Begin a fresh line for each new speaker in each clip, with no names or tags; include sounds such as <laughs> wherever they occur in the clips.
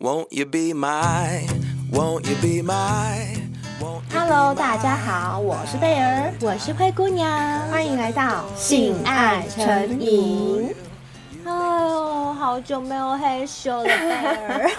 Won't you be my, won't you be my, won't you be Hello，my
大家好，我是贝儿，
我是灰姑娘，
欢迎来到性爱成瘾。
哎呦，好久没有害羞了，贝儿。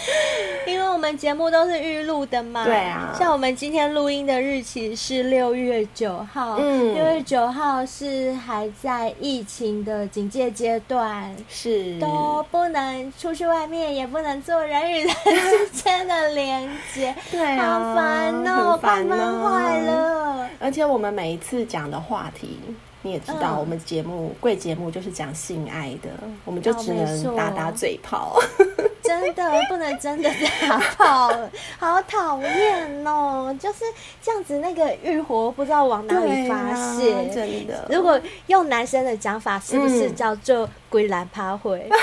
<laughs> 因为我们节目都是预录的嘛，
对啊。
像我们今天录音的日期是六月九号，
嗯，
六月九号是还在疫情的警戒阶段，
是
都不能出去外面，也不能做人与人之间的连接，
对啊，
好烦哦，快闷坏了。
而且我们每一次讲的话题。你也知道，我们节目贵节、嗯、目就是讲性爱的，我们就只能打打嘴炮。
哦、真的不能真的打炮，好讨厌哦！<laughs> 就是这样子，那个欲火不知道往哪里发泄、啊。
真的，
如果用男生的讲法，是不是叫做“归兰趴会”？<laughs> 嗯、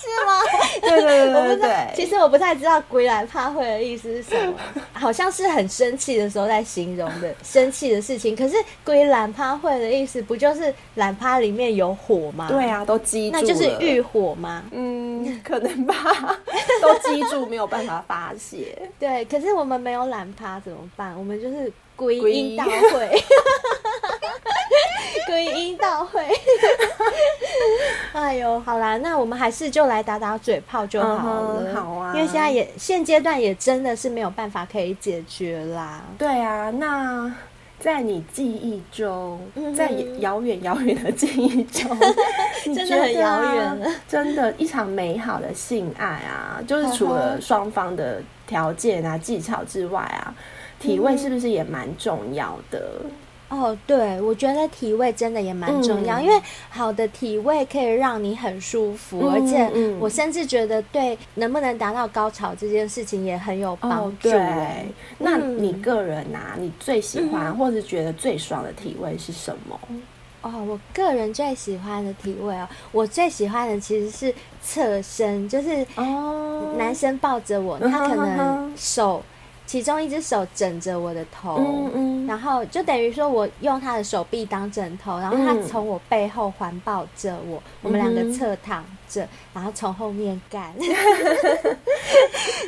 是吗？
对对对对，
我不知道。其实我不太知道“归兰趴会”的意思是什么，好像是很生气的时候在形容的生气的事情。可是“归兰趴会”的意思不就是懒趴里面有火吗？
对啊，都积，
那就是欲火吗？
嗯，可能吧，都积住没有办法发泄。<laughs>
对，可是我们没有懒趴怎么办？我们就是归因到 <laughs> 会，归因到会。<laughs> 哎呦，好啦，那我们还是就来打打嘴炮就好了。
嗯、好啊，
因为现在也现阶段也真的是没有办法可以解决啦。
对啊，那。在你记忆中，在遥远遥远的记忆中，<laughs>
真的很遥远了。
真的，一场美好的性爱啊，<laughs> 就是除了双方的条件啊、技巧之外啊，体位是不是也蛮重要的？
哦，对，我觉得体位真的也蛮重要，嗯，因为好的体位可以让你很舒服，嗯，而且我甚至觉得对能不能达到高潮这件事情也很有帮助。哦，对，
那你个人啊，你最喜欢，嗯，或者觉得最爽的体位是什么？
哦，我个人最喜欢的体位哦，我最喜欢的其实是侧身，就是男生抱着我，哦，他可能 <laughs> 手。其中一只手枕着我的头，嗯嗯，然后就等于说我用他的手臂当枕头，然后他从我背后环抱着我，嗯，我们两个侧躺着，然后从后面干。<laughs>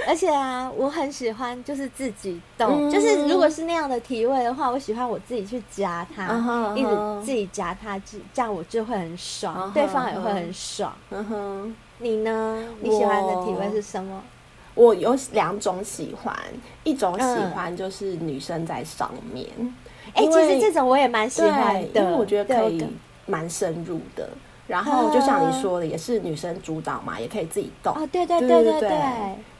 而且啊，我很喜欢就是自己动，嗯，就是如果是那样的体位的话，我喜欢我自己去夹他，嗯，一直自己夹他，这样我就会很爽，嗯，对方也会很爽。嗯哼，你呢？你喜欢的体位是什么？
我有两种喜欢，一种喜欢就是女生在上面，
哎、嗯欸，其实这种我也蛮喜欢的，
因为我觉得可以蛮深入的。然后就像你说的，也是女生主导嘛，也可以自己动。
哦，对对对对对。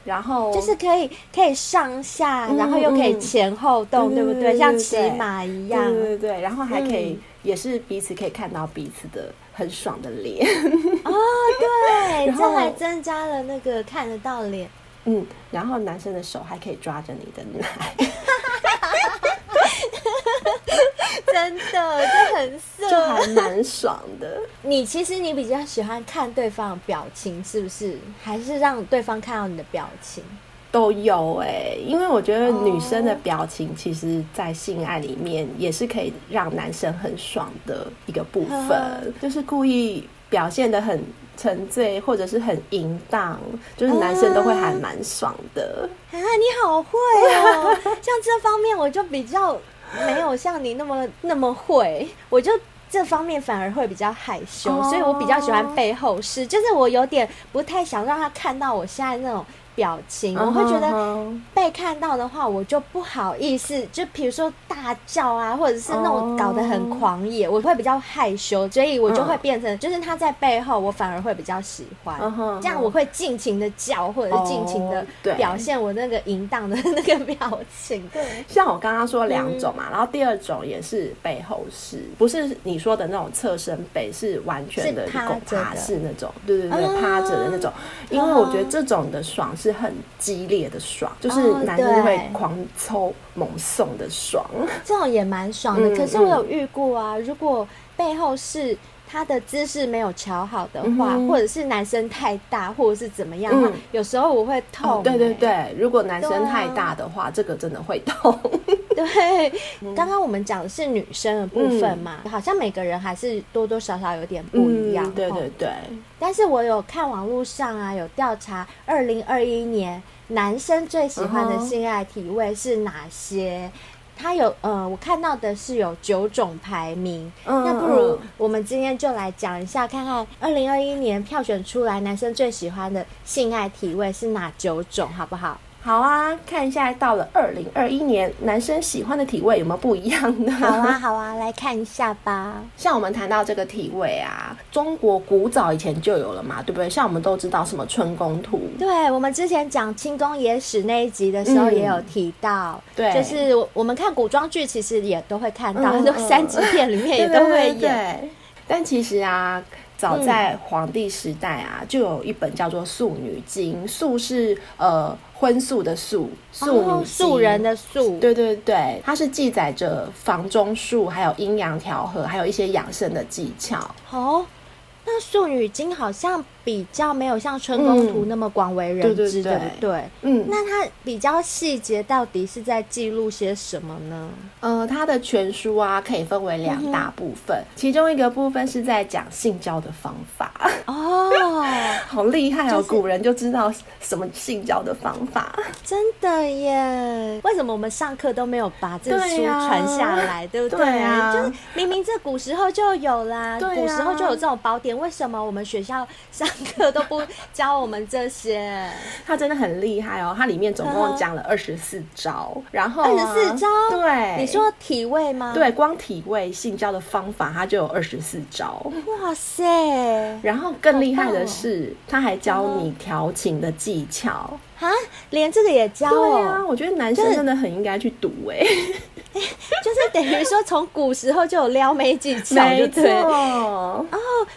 然后
就是可以可以上下，嗯、然后又可以前后动，嗯、对不对，像骑马一样。对对对，然后还可以、嗯，也是彼此可以看到彼此的很爽的脸。哦，对，<laughs> 这还增加了那个看得到脸。
嗯，然后男生的手还可以抓着你的奶，<laughs>
真的就很色，
就还蛮爽的。
你其实你比较喜欢看对方的表情，是不是？还是让对方看到你的表情？
都有哎、欸，因为我觉得女生的表情，其实，在性爱里面也是可以让男生很爽的一个部分，就是故意表现的很。沉醉或者是很淫荡，就是男生都会还蛮爽的
啊！你好会哦，像这方面我就比较没有像你那么那么会，我就这方面反而会比较害羞，哦、所以我比较喜欢背后事，就是我有点不太想让他看到我现在那种。表情，我会觉得被看到的话，我就不好意思。就比如说大叫啊，或者是那种搞得很狂野，我会比较害羞，所以我就会变成，就是他在背后，我反而会比较喜欢。这样我会尽情的叫，或者是尽情的表现我那个淫荡的那个表情。<laughs> 对，
像我刚刚说两种嘛，然后第二种也是背后式，不是你说的那种侧身背，是完全的狗趴式那种，对对对，趴着的那种。因为我觉得这种的爽是。是很激烈的爽，就是男生会狂抽猛送的爽，哦、
这种也蛮爽的。嗯、可是我有遇过啊，如果背后是他的姿势没有调好的话、嗯，或者是男生太大，或者是怎么样的话、嗯，有时候我会痛、欸哦。对对对，
如果男生太大的话，这个真的会痛。
对，<laughs> 刚刚我们讲的是女生的部分嘛，嗯、好像每个人还是多多少少有点不一样。
嗯、对对对。
但是我有看网络上啊，有调查二零二一年男生最喜欢的性爱体位是哪些？他有呃，我看到的是有九种排名。嗯、那不如我们今天就来讲一下，看看二零二一年票选出来男生最喜欢的性爱体位是哪九种，好不好？
好啊，看一下到了二零二一年，男生喜欢的体位有没有不一样的？
好啊，<laughs> 好啊，来看一下吧。
像我们谈到这个体位啊，中国古早以前就有了嘛，对不对？像我们都知道什么春宫图，
对，我们之前讲清宫野史那一集的时候也有提到，嗯、对，就是我们看古装剧其实也都会看到，很多三级片里面也都会演。<laughs> 对，
但其实啊。早在皇帝时代啊，就有一本叫做《素女经》，素是呃荤素的素，素女、哦、
素人的素，
对对对，它是记载着房中术，还有阴阳调和，还有一些养生的技巧。
哦，那《素女经》好像。比较没有像春宫图那么广为人知，对不对？嗯，那它比较细节，到底是在记录些什么呢？
呃，它的全书啊，可以分为两大部分，嗯、其中一个部分是在讲性交的方法。哦，<laughs> 好厉害哦！就是、古人就知道什么性交的方法，
真的耶！为什么我们上课都没有把这书传下来？对，啊、对不对？对啊，就是明明这古时候就有啦，啊、古时候就有这种宝典，为什么我们学校上课都不教我们这些，
他真的很厉害哦！他里面总共讲了二十四招，然后
二十四招，
对，
你说体位吗？
对，光体位性交的方法，他就有二十四招。
哇塞！
然后更厉害的是，他还教你调情的技巧
啊，连这个也教哦。
对啊，我觉得男生真的很应该去读哎。<laughs>
就是等于说，从古时候就有撩妹技巧，就对。哦，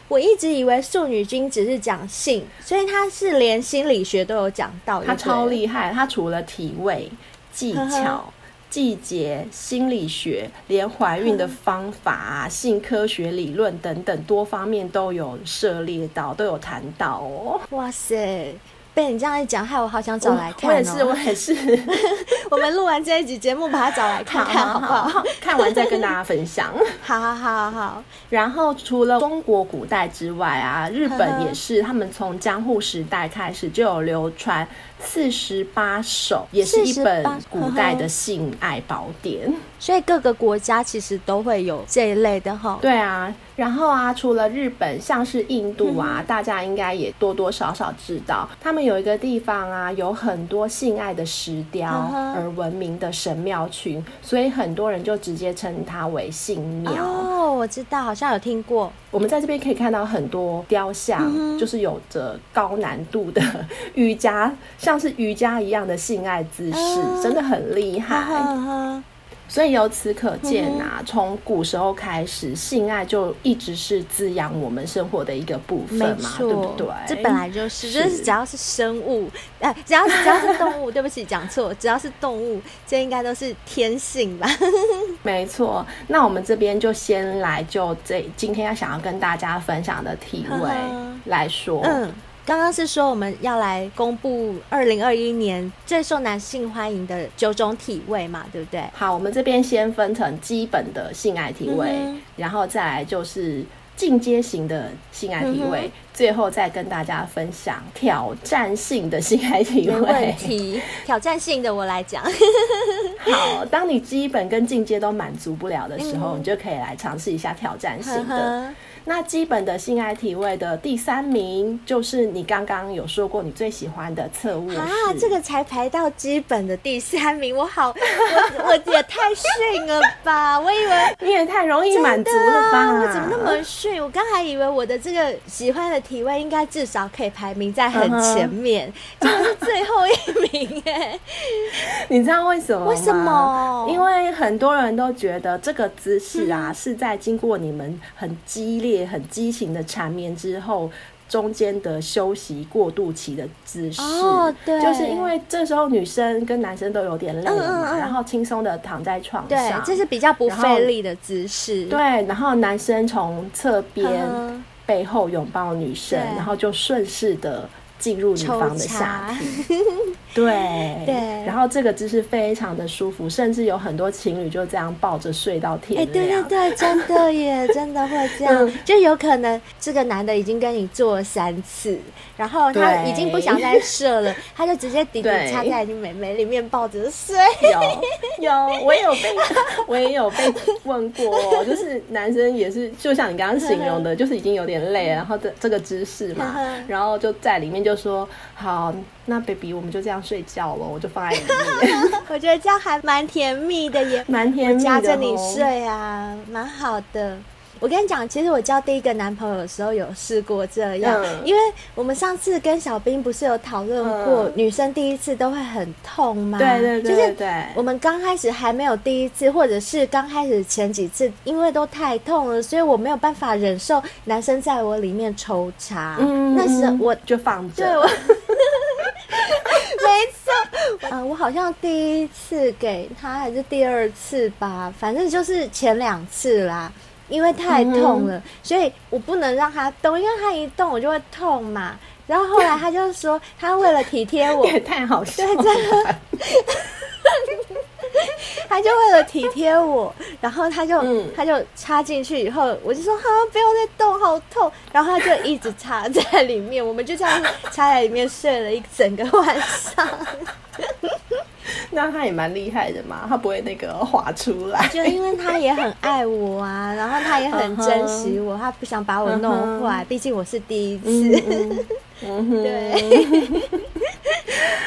我一直以为《素女君》只是讲性，所以他是连心理学都有讲到。
他超厉害，他除了体位、技巧、季节、心理学，连怀孕的方法啊、性科学理论等等多方面都有涉猎到，都有谈到哦。
哇塞！被你这样一讲，害我好想找来看。
我也是，我也是。<laughs>
我们录完这一集节目，把它找来看看，好不好？
看完再跟大家分享。<laughs>
好好好好。
然后除了中国古代之外啊，日本也是，他们从江户时代开始就有流传四十八首，也是一本古代的性爱宝典。
所以各个国家其实都会有这一类的哈。
对啊。然后啊，除了日本，像是印度啊，嗯、大家应该也多多少少知道，他们有一个地方啊，有很多性爱的石雕而闻名的神庙群，所以很多人就直接称它为性庙。
哦，我知道，好像有听过。
我们在这边可以看到很多雕像，嗯、就是有着高难度的 <laughs> 瑜伽，像是瑜伽一样的性爱姿势，嗯、真的很厉害。所以由此可见啊，从古时候开始，性爱就一直是滋养我们生活的一个部分嘛，对不对？
这本来就是，就是只要是生物，哎，只要只要是动物，对不起，讲错，只要是动物，这应该都是天性吧？<laughs>
没错。那我们这边就先来就这今天要想要跟大家分享的体位来说，嗯。
刚刚是说我们要来公布二零二一年最受男性欢迎的九种体位嘛，对不对？
好，我们这边先分成基本的性爱体位，嗯、然后再来就是进阶型的性爱体位，嗯、最后再跟大家分享挑战性的性爱体位。
没问题，挑战性的我来讲。<laughs>
好，当你基本跟进阶都满足不了的时候，嗯、你就可以来尝试一下挑战性的。那基本的性爱体位的第三名，就是你刚刚有说过你最喜欢的侧卧啊，
这个才排到基本的第三名，我好，我我也太逊了吧？<laughs> 我以为
你也太容易满足了吧？
啊？我怎么那么逊？我刚还以为我的这个喜欢的体位应该至少可以排名在很前面，结果是最后一名哎！<laughs>
你知道为什么吗？
为什么？
因为很多人都觉得这个姿势啊，嗯、是在经过你们很激烈。也很激情的缠绵之后，中间的休息过渡期的姿势，哦，对，就是因为这时候女生跟男生都有点累了嘛，嗯嗯，然后轻松的躺在床上，
对，这是比较不费力的姿势，
对，然后男生从侧边背后拥抱女生，对。然后就顺势的进入女方的下体。<laughs> 对。
对，
然后这个姿势非常的舒服，甚至有很多情侣就这样抱着睡到天亮。
哎，对对对，真的耶，<laughs> 真的会这样，嗯，就有可能这个男的已经跟你做了三次，然后他已经不想再射了，他就直接弟弟插在你美眉里面抱着睡。
有有，我也有被 <laughs> 我也有被问过，就是男生也是，就像你刚刚形容的，就是已经有点累了，然后这这个姿势嘛，然后就在里面就说好。那 baby，我们就这样睡觉了，我就放在里面。<laughs>
我觉得这样还蛮甜蜜的也，
蛮甜蜜的，
夹着你睡啊，蛮好的。我跟你讲，其实我交第一个男朋友的时候有试过这样，嗯，因为我们上次跟小兵不是有讨论过，嗯，女生第一次都会很痛吗？
对对对，对，
就是我们刚开始还没有第一次，或者是刚开始前几次，因为都太痛了，所以我没有办法忍受男生在我里面抽插。嗯，那时候我
就放着。
对我 <laughs> 没错，嗯、呃，我好像第一次给他还是第二次吧，反正就是前两次啦，因为太痛了，嗯、所以我不能让他动，因为他一动我就会痛嘛。然后后来他就说，他为了体贴我，<laughs>
也太好笑了，
对，真的。<laughs> 他就为了体贴我，然后他就、嗯、他就插进去以后，我就说好，不要再动，好痛。然后他就一直插在里面，我们就这样插在里面睡了一整个晚上。<laughs>
那他也蛮厉害的嘛，他不会那个滑出来，
就因为他也很爱我啊，然后他也很 <laughs> 珍惜我，他不想把我弄坏，毕竟我是第一次。嗯嗯、对。<laughs>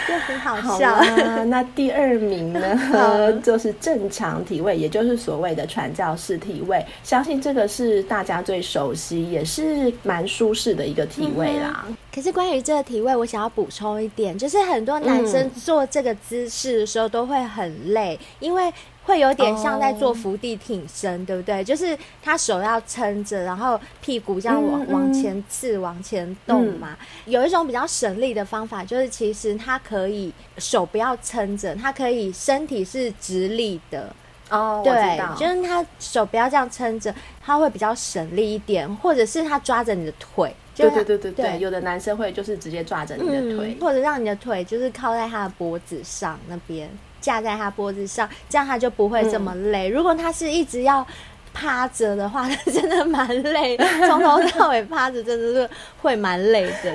就很好笑。
好，那第二名呢，<laughs> 就是正常体位，也就是所谓的传教士体位。相信这个是大家最熟悉，也是蛮舒适的一个体位啦。嗯、
可是关于这个体位，我想要补充一点，就是很多男生做这个姿势的时候都会很累，嗯、因为。会有点像在做伏地挺身，oh. 对不对？就是他手要撑着，然后屁股这样往、嗯、往前刺、往前动嘛、嗯。有一种比较省力的方法，就是其实他可以手不要撑着，他可以身体是直立的。哦、oh，对，就是他手不要这样撑着，他会比较省力一点，或者是他抓着你的腿。
对对对对对，对，有的男生会就是直接抓着你的腿、
嗯，或者让你的腿就是靠在他的脖子上那边。架在他脖子上，这样他就不会这么累。嗯、如果他是一直要趴着的话，他真的蛮累，从头到尾趴着真的是会蛮累的。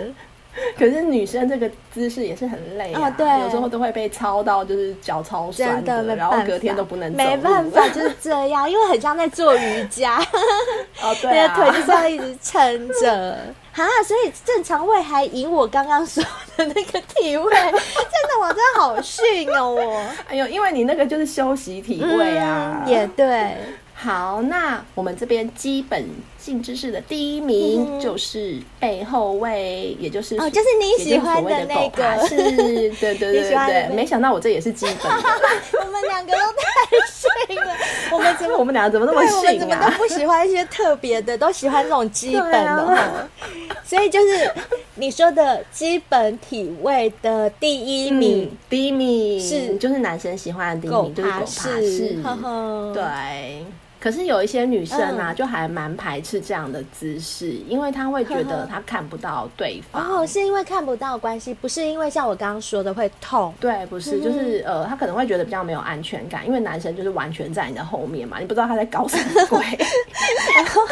<laughs>
可是女生这个姿势也是很累啊，哦、对，有时候都会被操到，就是脚超酸的，的，然后隔天都不能走。
没办法，<laughs> 就是这样，因为很像在做瑜伽。
哦，<laughs> 对啊，
你的腿就是要一直撑着。啊，所以正常位还赢我刚刚说的那个体位，<laughs> 真的，我真的好逊哦，我。
哎呦，因为你那个就是休息体位啊。
嗯、也对。
好，那我们这边基本性知识的第一名就是背后位，嗯、也就是
哦，就是你 <laughs> 喜欢的那个，
是，对对对对对。没想到我这也是基本的，
我们两个都太逊了。我们怎么，
我们两个怎么那么逊啊？我们
怎么都不喜欢一些特别的，都喜欢这种基本的。啊、所以就是你说的基本体位的第一名，嗯、第一名是就是男生喜欢的第一名，就是狗爬式，呵呵对。
可是有一些女生啊，嗯、就还蛮排斥这样的姿势，因为她会觉得她看不到对方。
哦，是因为看不到关系，不是因为像我刚刚说的会痛。
对，不是，就是呃，她可能会觉得比较没有安全感，因为男生就是完全在你的后面嘛，你不知道他在搞什么鬼，
然 <laughs> 后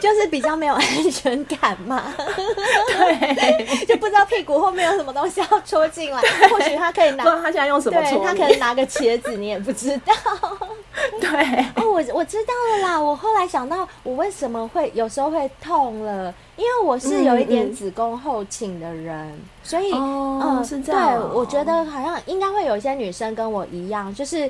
就是比较没有安全感嘛。对，就不知道屁股后面有什么东西要戳进来，或许他可以拿，不知道
他现在用什么戳，
他可能拿个茄子，你也不知道。<laughs>
对，
哦，我我。知道了啦，我后来想到我为什么会有时候会痛了，因为我是有一点子宫后倾的人，所以
哦，嗯，是这样哦。
对，我觉得好像应该会有一些女生跟我一样，就是。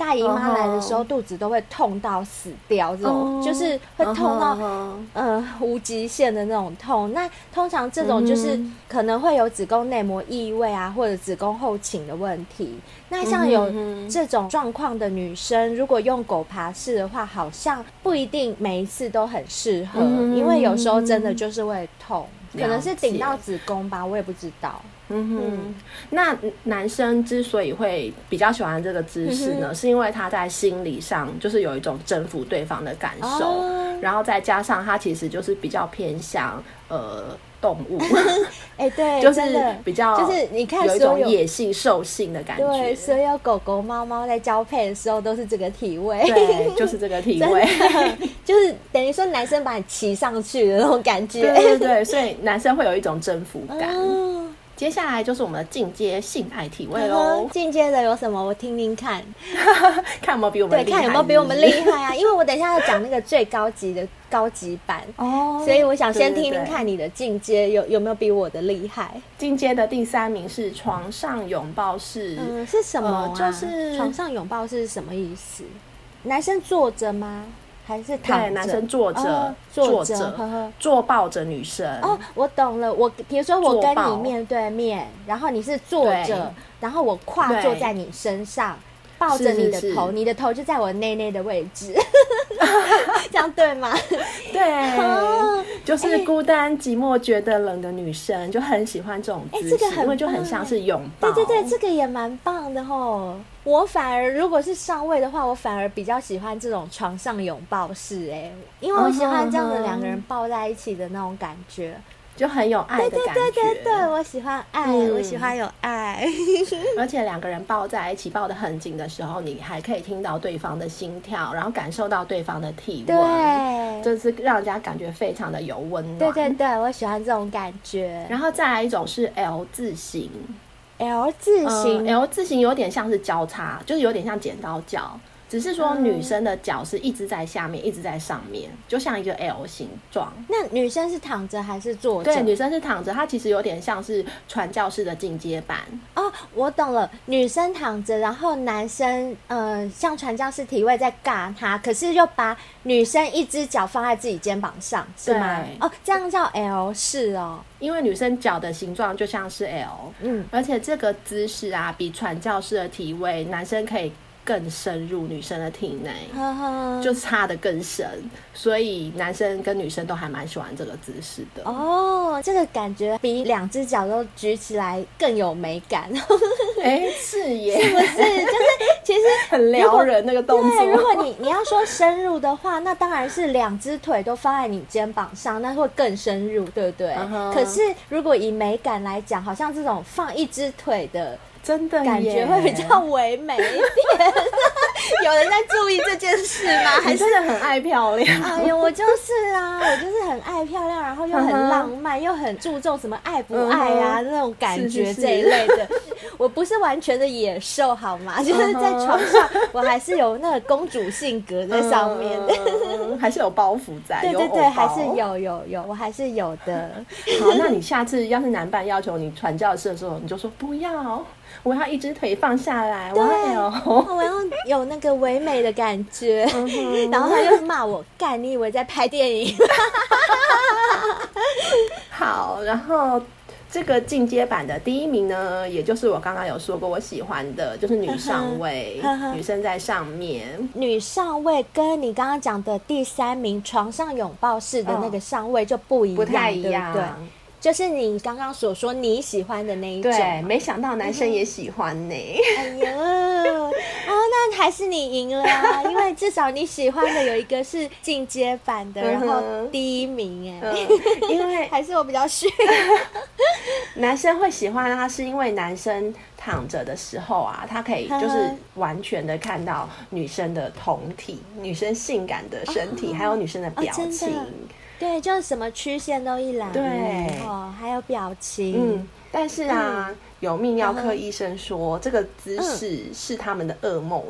大姨妈来的时候，肚子都会痛到死掉，这种、oh. 就是会痛到、uh-huh. 呃无极限的那种痛。那通常这种就是可能会有子宫内膜异位啊，或者子宫后倾的问题。那像有这种状况的女生，如果用狗爬式的话，好像不一定每一次都很适合，因为有时候真的就是会痛，可能是顶到子宫吧，我也不知道。嗯哼，
那男生之所以会比较喜欢这个姿势呢，嗯，是因为他在心理上就是有一种征服对方的感受，哦，然后再加上他其实就是比较偏向呃动物。<laughs>
哎、欸，对，<laughs>
就是比较
就是你看
有一种野性兽性的感觉。
对，所有狗狗、猫猫在交配的时候都是这个体位。
对，就是这个体位，<laughs>
就是等于说男生把你骑上去的那种感觉。
对对对，所以男生会有一种征服感。嗯接下来就是我们的进阶性爱体位喽。进阶
的有什么？我听听看，<laughs>
看有没有比我们。
对，看有没有比我们厉害啊？<laughs> 因为我等一下要讲那个最高级的高级版哦，所以我想先听听看你的进阶有有没有比我的厉害。
进阶的第三名是床上拥抱式，
嗯，是什么啊？
呃，就是
床上拥抱式是什么意思？男生坐着吗？还是躺着，
男生坐着，哦，坐着，坐抱着女生。
哦，我懂了。我比如说，我跟你面对面，然后你是坐着，然后我跨坐在你身上，抱着你的头，你的头就在我内内的位置，<laughs> 这样对吗？
对，<laughs> 哦，就是孤单寂寞觉得冷的女生就很喜欢这种姿势，因为就很像是拥抱。
对对对，这个也蛮棒的吼。我反而如果是上位的话，我反而比较喜欢这种床上拥抱式，哎，因为我喜欢这样的两个人抱在一起的那种感觉，
就很有爱的感觉。
对对对对对，我喜欢爱，嗯、我喜欢有爱，<laughs>
而且两个人抱在一起，抱得很紧的时候，你还可以听到对方的心跳，然后感受到对方的体温，对，就是让人家感觉非常的有温暖。
对对对，我喜欢这种感觉。
然后再来一种是 L 字形。
L 字形，
嗯，L 字形有点像是交叉，就是有点像剪刀脚。只是说女生的脚是一直在下面，一直在上面，就像一个 L 形状。
那女生是躺着还是坐着？
对，女生是躺着，它其实有点像是传教士的进阶版。
哦，我懂了，女生躺着，然后男生嗯、呃，像传教士体位在尬她，可是又把女生一只脚放在自己肩膀上，是吗？哦，这样叫 L 式哦，
因为女生脚的形状就像是 L，嗯，而且这个姿势啊，比传教士的体位，男生可以。更深入女生的体内，<laughs> 就插的更深，所以男生跟女生都还蛮喜欢这个姿势的。
哦，这个感觉比两只脚都举起来更有美感。<laughs>
哎、欸，是耶，
是不是？就是 <laughs> 其实
很撩人那个动作。
对如果你你要说深入的话，那当然是两只腿都放在你肩膀上，那会更深入，对不对？Uh-huh. 可是如果以美感来讲，好像这种放一只腿的。
真的
感觉会比较唯美一点，<laughs> 有人在注意这件事吗？<laughs> 还是
真的很爱漂亮？
哎呦，我就是啊，我就是很爱漂亮，然后又很浪漫，又很注重什么爱不爱啊那种感觉这一类的。我不是完全的野兽好吗？<laughs> 就是在床上，我还是有那个公主性格在上面的，
还是有包袱在。
对对对，还是有有有，我还是有的。
好，那你下次要是男伴要求你传教士的时候，你就说不要。我要一只腿放下来，对，我要有，<laughs>
我要有那个唯美的感觉。嗯、然后他又骂我，干，你以为在拍电影？<laughs>
好，然后这个进阶版的第一名呢，也就是我刚刚有说过我喜欢的，就是女上位，<laughs> 女生在上面。
女上位跟你刚刚讲的第三名床上拥抱式的那个上位就不一样，哦、不太一样，对。就是你刚刚所说你喜欢的那一种，
对，没想到男生也喜欢呢。
哎呀，哦，那还是你赢了啊，因为至少你喜欢的有一个是进阶版的，然后第一名哎，因为 <laughs> 还是我比较逊。<laughs>
男生会喜欢他，是因为男生躺着的时候啊，他可以就是完全的看到女生的同体，女生性感的身体，还有女生的表情。
对，就是什么曲线都一览，对，哦，还有表情。
嗯，但是啊，嗯、有泌尿科医生说，嗯、这个姿势是他们的噩梦。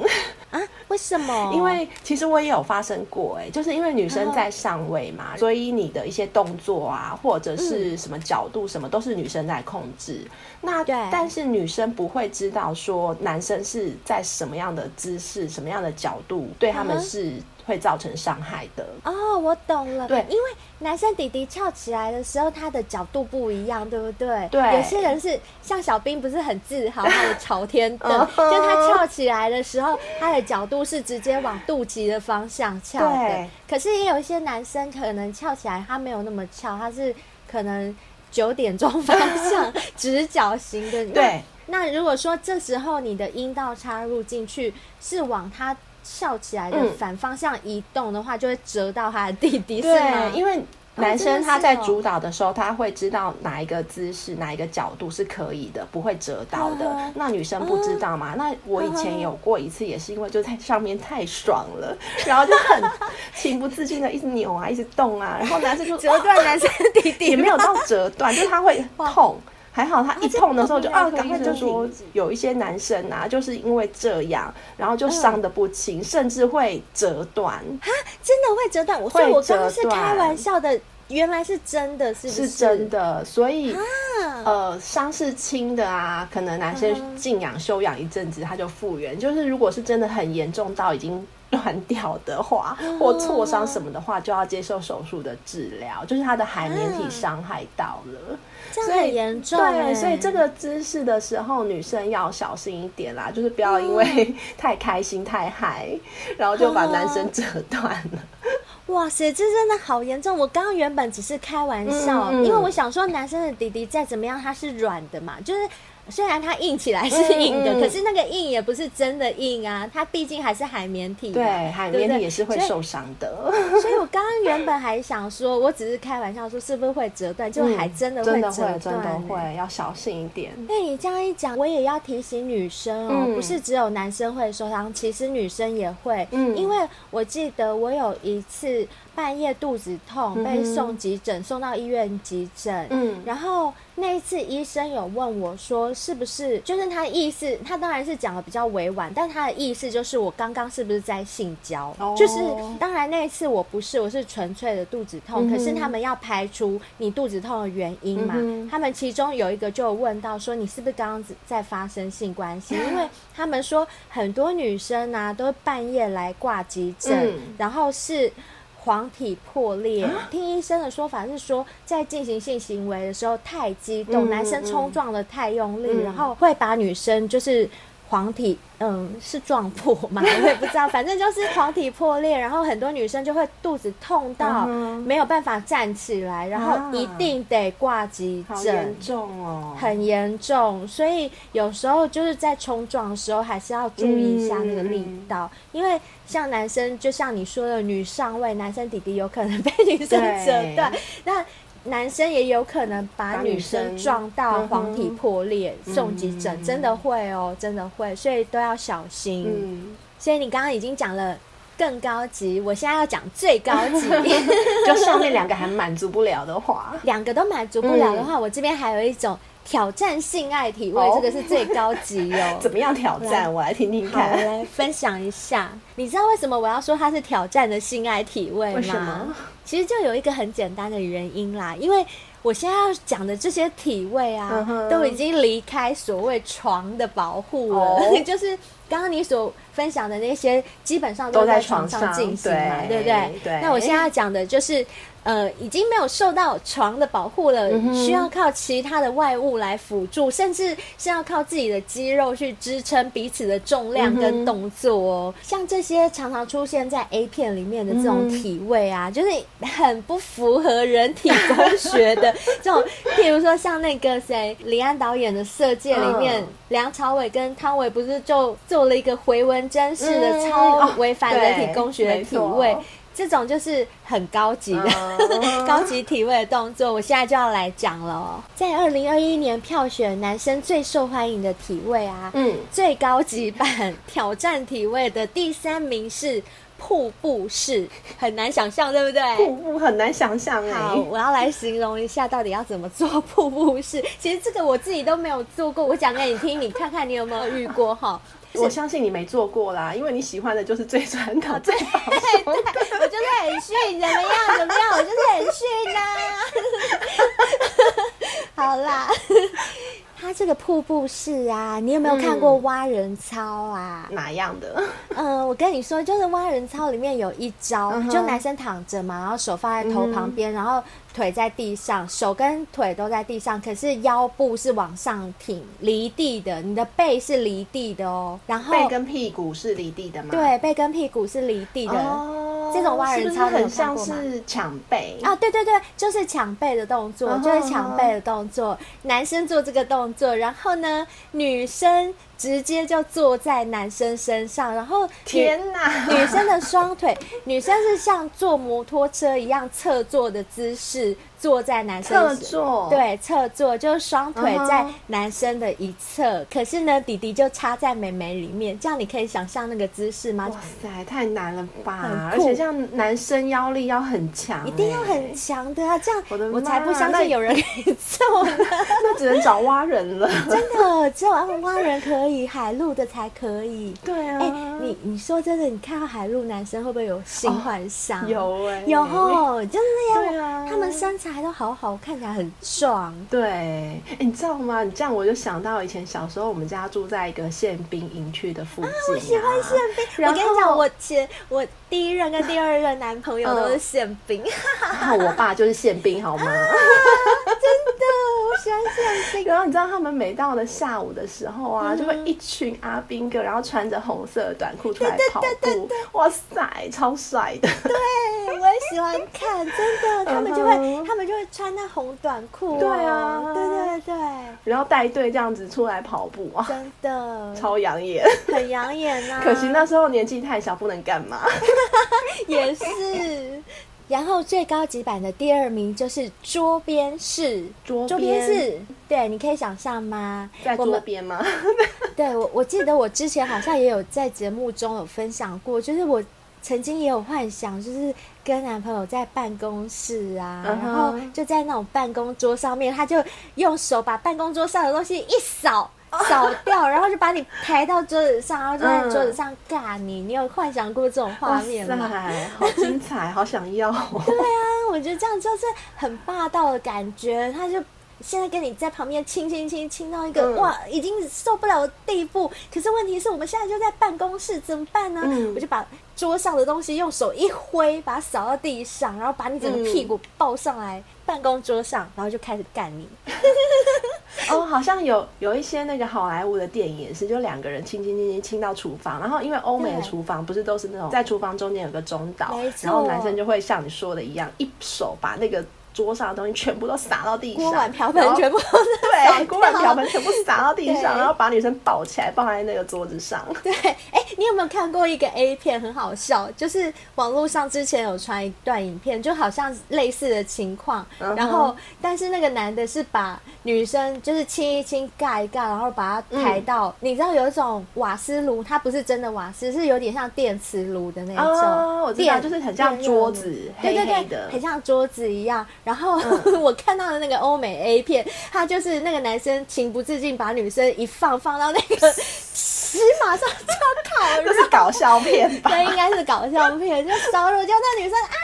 啊？为什么？<laughs>
因为其实我也有发生过，哎，就是因为女生在上位嘛，所以你的一些动作啊，或者是什么角度，什么都是女生在控制。嗯、那对，但是女生不会知道说男生是在什么样的姿势、什么样的角度对他们是。会造成伤害的
哦，我懂了。
对，
因为男生弟弟翘起来的时候，他的角度不一样，对不对？
对。
有些人是像小兵，不是很自豪他的朝天凳，<laughs> 就他翘起来的时候，他的角度是直接往肚脐的方向翘的。对。可是也有一些男生可能翘起来，他没有那么翘，他是可能九点钟方向 <laughs> 直角形的。
对。
那如果说这时候你的阴道插入进去是往他。翘起来的反方向移动的话，就会折到他的弟弟，是吗？
对，因为男生他在主导的时候，他会知道哪一个姿势、哪一个角度是可以的，不会折到的。那女生不知道嘛？那我以前有过一次，也是因为就在上面太爽了，<laughs> 然后就很情不自禁的一直扭啊，一直动啊，然后男生就
折断男生的弟弟，<laughs>
也没有到折断，就是他会痛。还好他一痛的时候就啊，赶快就说有一些男生啊，就是因为这样，然后就伤的不轻，甚至会折断。啊，
真的会折断？所以我刚刚是开玩笑的。原来是真的，是不是？
是真的，所以、啊、呃，伤是轻的啊，可能男生静养休养一阵子，他就复原。就是如果是真的很严重到已经 <laughs> 断掉的话，啊、或挫伤什么的话，就要接受手术的治疗。就是他的海绵体伤害到了，
这样很严重。
对，所以这个姿势的时候，女生要小心一点啦，就是不要因为 <laughs> 太开心太嗨，然后就把男生折断了。
哇塞，这真的好严重！我刚刚原本只是开玩笑，嗯嗯，因为我想说，男生的弟弟再怎么样，他是软的嘛，就是。虽然它硬起来是硬的，嗯嗯，可是那个硬也不是真的硬啊，它毕竟还是海绵体。
对，海绵体也是会受伤的。
所以我刚刚原本还想说，我只是开玩笑说是不是会折断，就还真的会折断，真的会，
真的会，要小心一点。
那你这样一讲，我也要提醒女生哦，嗯、不是只有男生会受伤，其实女生也会。嗯，因为我记得我有一次半夜肚子痛，被送急诊，嗯、送到医院急诊。嗯，然后。那一次医生有问我说：“是不是？就是他的意思，他当然是讲的比较委婉，但他的意思就是我刚刚是不是在性交？哦、就是当然那一次我不是，我是纯粹的肚子痛。嗯、可是他们要排除你肚子痛的原因嘛？嗯、他们其中有一个就问到说，你是不是刚刚在发生性关系？<laughs> 因为他们说很多女生啊都半夜来挂急诊，嗯、然后是。”黄体破裂，听医生的说法是说，在进行性行为的时候太激动，嗯、男生冲撞的太用力，嗯、然后会把女生就是。黄体，嗯，是撞破吗？<laughs> 我也不知道，反正就是黄体破裂，然后很多女生就会肚子痛到没有办法站起来，然后一定得挂急诊，
严重哦，
很严重。所以有时候就是在冲撞的时候，还是要注意一下那个力道，嗯、因为像男生，就像你说的，女上位，男生弟弟有可能被女生折断，那。男生也有可能把女生撞到黄体破裂，送急诊，真的会哦，真的会，所以都要小心。嗯，所以你刚刚已经讲了更高级，我现在要讲最高级，<laughs>
就上面两个还满足不了的话，
两个都满足不了的话，我这边还有一种。挑战性爱体位，这个是最高级哦。<laughs>
怎么样挑战？来我来听听看。
我来分享一下。你知道为什么我要说它是挑战的性爱体位吗？
为什么？
其实就有一个很简单的原因啦，因为我现在要讲的这些体位啊，都已经离开所谓床的保护了，哦、<laughs> 就是刚刚你所分享的那些，基本上都在床上进行嘛，对，对不对？对。那我现在要讲的就是。呃，已经没有受到床的保护了，嗯、需要靠其他的外物来辅助，甚至是要靠自己的肌肉去支撑彼此的重量跟动作哦。嗯、像这些常常出现在 A 片里面的这种体位啊，嗯、就是很不符合人体工学的 <laughs> 这种。譬如说，像那个谁，李安导演的《色戒》里面，嗯、梁朝伟跟汤唯不是就做了一个回纹针式的超违反人体工学的体位？嗯这种就是很高级的、uh, <laughs> 高级体位的动作，我现在就要来讲了。在二零二一年票选男生最受欢迎的体位啊，嗯，最高级版挑战体位的第三名是瀑布式，很难想象，对不对？
瀑布很难想象哎。
好，我要来形容一下到底要怎么做瀑布式。其实这个我自己都没有做过，我讲给你听，你看看你有没有遇过哈。
我相信你没做过啦，因为你喜欢的就是最传统、啊、最保守的。
我就是很逊，怎么样？怎么样？我就是很逊呐、啊。<laughs> 好啦，它这个瀑布式啊，你有没有看过蛙人操啊？
哪样的？
嗯、<laughs> 呃，我跟你说，就是蛙人操里面有一招，嗯、就男生躺着嘛，然后手放在头旁边，嗯、然后。腿在地上，手跟腿都在地上，可是腰部是往上挺，离地的。你的背是离地的哦，然后
背跟屁股是离地的吗？
对，背跟屁股是离地的。哦，这种蛙人操
很像是抢背
啊？对对对，就是抢背的动作，就是抢背的动作。男生做这个动作，然后呢，女生。直接就坐在男生身上，然后
天哪，<laughs>
女生的双腿，女生是像坐摩托车一样侧坐的姿势。坐在男生
侧坐，
对，侧坐就是双腿在男生的一侧，uh -huh. 可是呢，弟弟就插在妹妹里面，这样你可以想象那个姿势吗？
哇塞，太难了吧！而且像男生腰力要很强，
一定要很强的啊！这样我，我才不相信有人可以做呢。<laughs>
那只能找蛙人了，
真的，只有蛙人可以，海陆的才可以。
对啊，
哎，你你说真的，你看到海陆男生会不会有性幻想？
哦、有哎、欸，
有哦，就是那样。
对啊，
他们身材。都好好，看起来很壮。
对，哎，你知道吗？你这样我就想到以前小时候，我们家住在一个宪兵营区的附近啊。啊，
我喜欢宪兵。我跟你讲，我前我第一任跟第二任男朋友都是宪兵。
然后我爸就是宪兵，好吗？<laughs> 啊，
真的，我喜欢宪兵。<laughs>
然后你知道他们每到了下午的时候啊，嗯、就会一群阿兵哥，然后穿着红色短裤出来跑步。对对对对对，哇塞，超帅的。
对，我也喜欢看，真的，<laughs> 他们就会，嗯、他们。就会穿那红短裤，
对啊，
对对对，
然后带队这样子出来跑步啊，
真的
超养眼，
很养眼啊！<laughs>
可惜那时候年纪太小，不能干嘛。<laughs>
也是，然后最高级版的第二名就是桌边式，
桌边
式，对，你可以想象吗？
在桌边
吗？<laughs> 对我，我记得我之前好像也有在节目中有分享过，就是我。曾经也有幻想，就是跟男朋友在办公室啊，uh -huh. 然后就在那种办公桌上面，他就用手把办公桌上的东西一扫 <laughs> 扫掉，然后就把你抬到桌子上，然后就在桌子上尬你。Uh. <laughs> 你有幻想过这种画面吗？
好精彩，好想要。
对啊，我觉得这样就是很霸道的感觉。他就。现在跟你在旁边亲亲亲亲到一个、嗯、哇，已经受不了的地步。可是问题是我们现在就在办公室，怎么办呢？嗯、我就把桌上的东西用手一挥，把它扫到地上，然后把你整个屁股抱上来办公桌上，然后就开始干你。<laughs>
哦，好像有有一些那个好莱坞的电影也是，就两个人亲亲亲亲亲到厨房，然后因为欧美的厨房不是都是那种在厨房中间有个中岛，然后男生就会像你说的一样，一手把那个。桌上的东西全部都洒到地上，锅
碗瓢盆全部都
对，锅碗瓢盆全部洒到地上，然后把女生抱起来，抱在那个桌子上。<laughs>
对，哎、欸，你有没有看过一个 A 片，很好笑，就是网络上之前有传一段影片，就好像类似的情况，uh. 然后但是那个男的是把女生就是亲一亲盖一盖，然后把她抬到、嗯，你知道有一种瓦斯炉，它不是真的瓦斯，是有点像电磁炉的那种，uh, 我知道，就是很像桌子，黑黑的，对对对，很像桌子一样。然后、嗯、<laughs> 我看到的那个欧美 A 片，他就是那个男生情不自禁把女生一放放到那个石马上就烤，<laughs>
这是搞笑片吧？
对，应该是搞笑片，就烧肉，就那女生啊，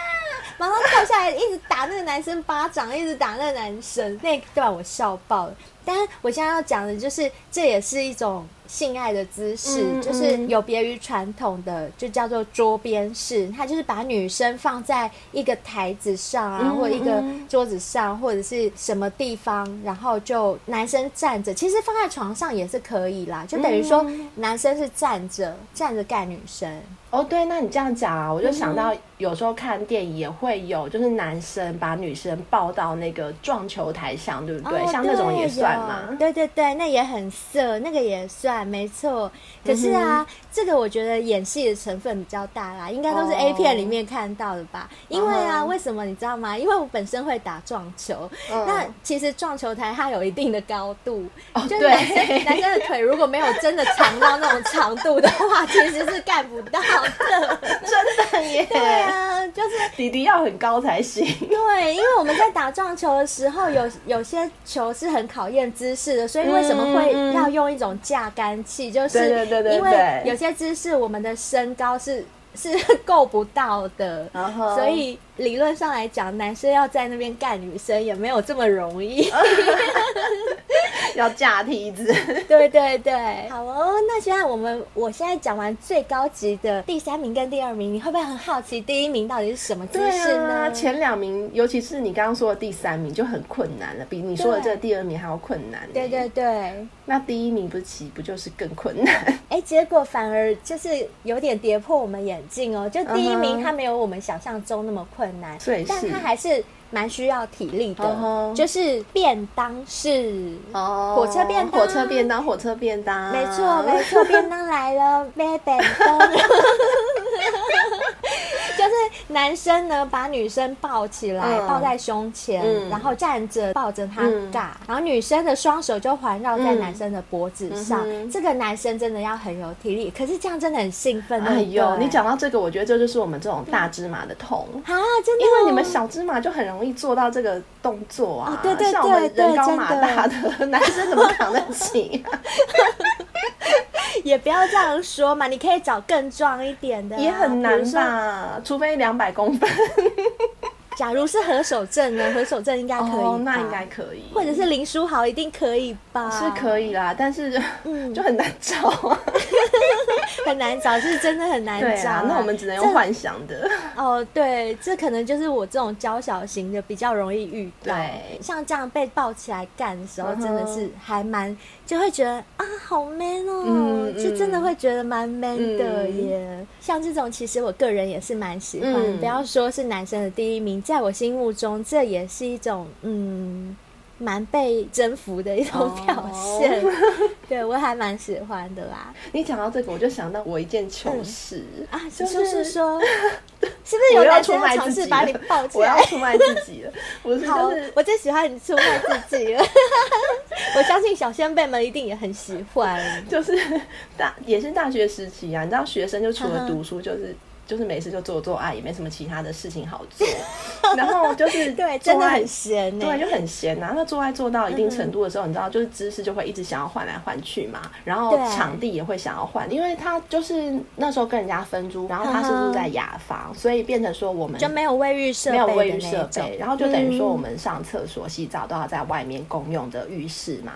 马上跳下来，一直打那个男生巴掌，一直打那个男生，那段我笑爆了。但是我现在要讲的就是，这也是一种。性爱的姿势、嗯、就是有别于传统的，就叫做桌边式。它就是把女生放在一个台子上啊，嗯、或者一个桌子上，或者是什么地方，然后就男生站着。其实放在床上也是可以啦，就等于说男生是站着站着干女生。
哦，对，那你这样讲啊，我就想到有时候看电影也会有，就是男生把女生抱到那个撞球台上，对不对？哦、像那种也算吗？
对对对，那也很色，那个也算，没错。可是啊，嗯、这个我觉得演戏的成分比较大啦，应该都是 A 片里面看到的吧？哦、因为啊，为什么你知道吗？因为我本身会打撞球，哦、那其实撞球台它有一定的高度，
哦、
就是男生男生的腿如果没有真的长到那种长度的话，其实是干不到。
真的耶！
对啊，就是
弟弟要很高才行。
对，因为我们在打撞球的时候，有有些球是很考验姿势的，所以为什么会要用一种架杆器？就是因为有些姿势我们的身高是 <laughs> 是够不到的，所以。理论上来讲，男生要在那边干女生也没有这么容易，<laughs> <laughs> <laughs>
要架梯子。<laughs>
对对对，好哦。那现在我们，我现在讲完最高级的第三名跟第二名，你会不会很好奇第一名到底是什么姿势呢？
啊、前两名，尤其是你刚刚说的第三名就很困难了，比你说的这个第二名还要困难。
对对对，
那第一名不起不就是更困难？<laughs>
哎，结果反而就是有点跌破我们眼镜哦。就第一名，他没有我们想象中那么困难。困难，但他还是蛮需要体力的，uh -huh. 就是便当式
哦。哦，
火车便当，
火车便当，火车便当，
没错没错，便当来了，<laughs> 买便当。<laughs> 就是男生呢，把女生抱起来，嗯、抱在胸前，嗯、然后站着抱着他尬，嗯、然后女生的双手就环绕在男生的脖子上。嗯、这个男生真的要很有体力，可是这样真的很兴奋。哎呦，
你讲到这个，我觉得这就是我们这种大芝麻的痛
啊！真的，
因为你们小芝麻就很容易做到这个动作啊。哦、对对对，像我们人高马大的 <laughs> 男生怎么扛得起、啊？<laughs>
也不要这样说嘛，你可以找更壮一点的、啊，
也很难吧？除非两百公分。
假如是何守正呢？何守正应该可以，oh,
那应该可以，
或者是林书豪一定可以吧？
是可以啦，但是就，嗯、<laughs> 就很难找，<laughs>
很难找，是真的很难找。
那我们只能用幻想的。
哦，对，这可能就是我这种娇小型的比较容易遇到。对，像这样被抱起来干的时候，真的是还蛮就会觉得啊，好 man 哦，嗯嗯、就真的会觉得蛮 man 的耶。嗯、像这种，其实我个人也是蛮喜欢。嗯、不要说是男生的第一名。在我心目中，这也是一种嗯，蛮被征服的一种表现。Oh. <laughs> 对，我还蛮喜欢的啦。
你讲到这个，我就想到我一件糗事、嗯、啊，
就是、就是说，<laughs> 是不是有男生尝试把你抱起来？
我要出卖自己了。<laughs> 我是、就是、
好，我最喜欢你出卖自己了。我相信小先辈们一定也很喜欢。
就是大也是大学时期啊，你知道，学生就除了读书就是。就是没事就做做爱，也没什么其他的事情好做。<laughs> 然后就是
对，真的很闲，
对，就很闲呐。那做爱做到一定程度的时候，嗯、你知道，就是姿势就会一直想要换来换去嘛。然后场地也会想要换，因为他就是那时候跟人家分租，然后他是住在雅房，嗯、所以变成说我们
就没有卫浴设备，
没有卫浴设备，然后就等于说我们上厕所、洗澡都要在外面公用的浴室嘛。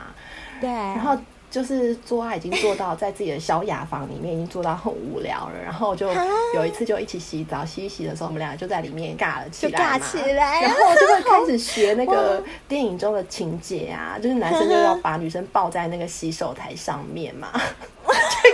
对，然后。就是做爱已经做到在自己的小雅房里面，已经做到很无聊了。然后就有一次就一起洗澡，洗一洗的时候，我们俩就在里面尬了起来嘛。
尬起来，
然后就会开始学那个 <laughs> 电影中的情节啊，就是男生就要把女生抱在那个洗手台上面嘛，<laughs> 结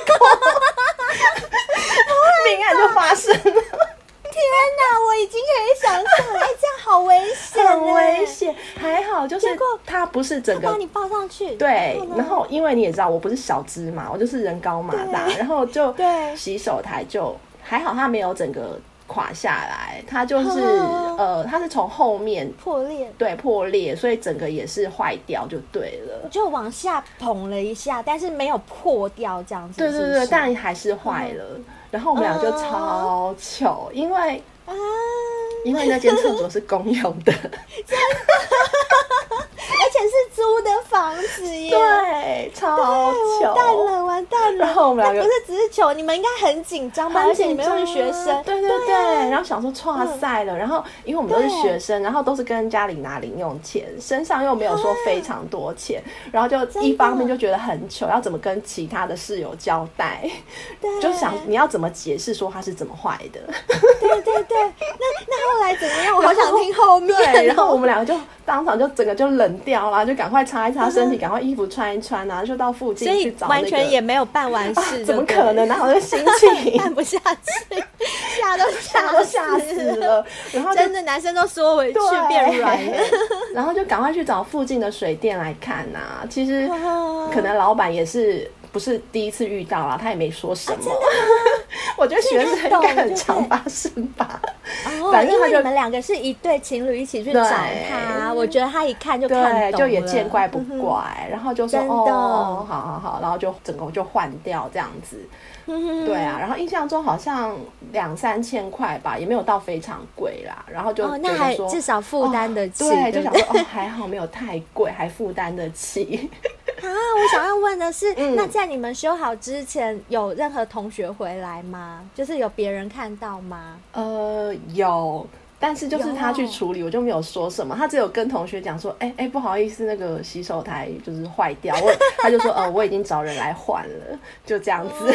果 <laughs> 命案就发生了。
天哪，我已经可以想象了，哎，这样好危险，<laughs>
很危险。还好，就是他不是整个
把你抱上去，
对。然后，因为你也知道，我不是小只嘛，我就是人高马大，然后就洗手台就还好，他没有整个垮下来，它就是呃，它是从后面
破裂，
对，破裂，所以整个也是坏掉，就对了。
就往下捅了一下，但是没有破掉，这样子。
对对对，但还是坏了。然后我们俩就超糗，因为啊，因为那间厕所是公用的，<laughs> 真的，
而且是租的房子耶，
对，超糗，
完蛋了，完蛋了。
然后我们两个
不是只是糗，你们应该很紧张吧？而且你们又是学生，
对对对。然后想说哇塞了，然后因为我们都是学生，然后都是跟家里拿零用钱，身上又没有说非常多钱，然后就一方面就觉得很糗，要怎么跟其他的室友交代？就想你要怎么解释说他是怎么坏的？
对对对，那那后来怎么样？我好想听后面。
对，然后我们两个就当场就整个就冷掉了，就赶快擦一擦身体，赶快衣服穿一穿啊，就到附近去找。
完全也没有办完事，<laughs>
怎么可能？哪有那个心情？<laughs>
办不下去，吓都吓
都吓死了。然后
真的男生都缩回去变软了，
然后就赶快去找附近的水电来看呐。其实可能老板也是。不是第一次遇到啦，他也没说什么。啊、<laughs> 我觉得学生应该很常发生吧。
哦，反正因为你们两个是一对情侣一起去找他，我觉得他一看就看懂
就也见怪不怪，嗯、然后就说的哦，好好好，然后就整个就换掉这样子。<laughs> 对啊，然后印象中好像两三千块吧，也没有到非常贵啦。然后就那还
至少负担得起，
哦、对，就想说哦，还好没有太贵，还负担得起。<laughs>
啊，我想要问的是，嗯、那在你们修好之前，有任何同学回来吗？就是有别人看到吗？
呃，有，但是就是他去处理，我就没有说什么。他只有跟同学讲说，哎、欸、哎、欸，不好意思，那个洗手台就是坏掉，我 <laughs> 他就说，呃，我已经找人来换了，就这样子。哦、<laughs>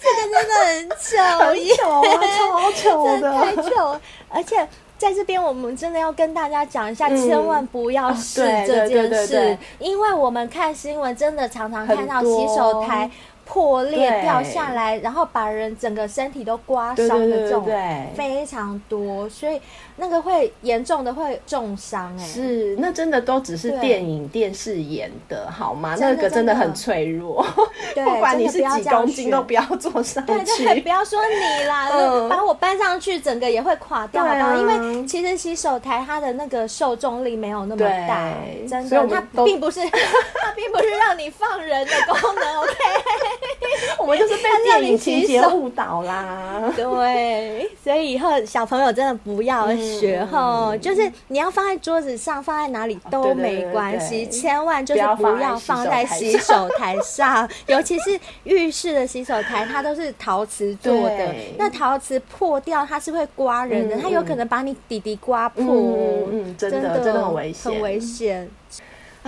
这个真的很糗，
很糗啊，超糗的，
太糗，而且。在这边，我们真的要跟大家讲一下，千万不要试这件事，因为我们看新闻真的常常看到洗手台破裂掉下来，然后把人整个身体都刮伤的这种非常多，所以那个会严重的会重伤哎。
是，那真的都只是电影电视演的好吗？那个真的很脆弱，<laughs> 不管你是几公斤都不要坐上去。
对，不要说你啦，把我搬上去，整个也会垮掉的。因为其实洗手台它的那个受重力没有那么大，真的，它并不是它并不是让你放人的功能。OK。<laughs> <laughs> <laughs>
我们就是被电影情节误导啦，<laughs>
对，所以以后小朋友真的不要学哈，嗯、就是你要放在桌子上，放在哪里都没关系，千万就是不要放在洗手台上，<laughs> 尤其是浴室的洗手台，它都是陶瓷做的，那陶瓷破掉它是会刮人的，嗯、它有可能把你底底刮破，
嗯，嗯，真的真的，真的很危险，
很危险。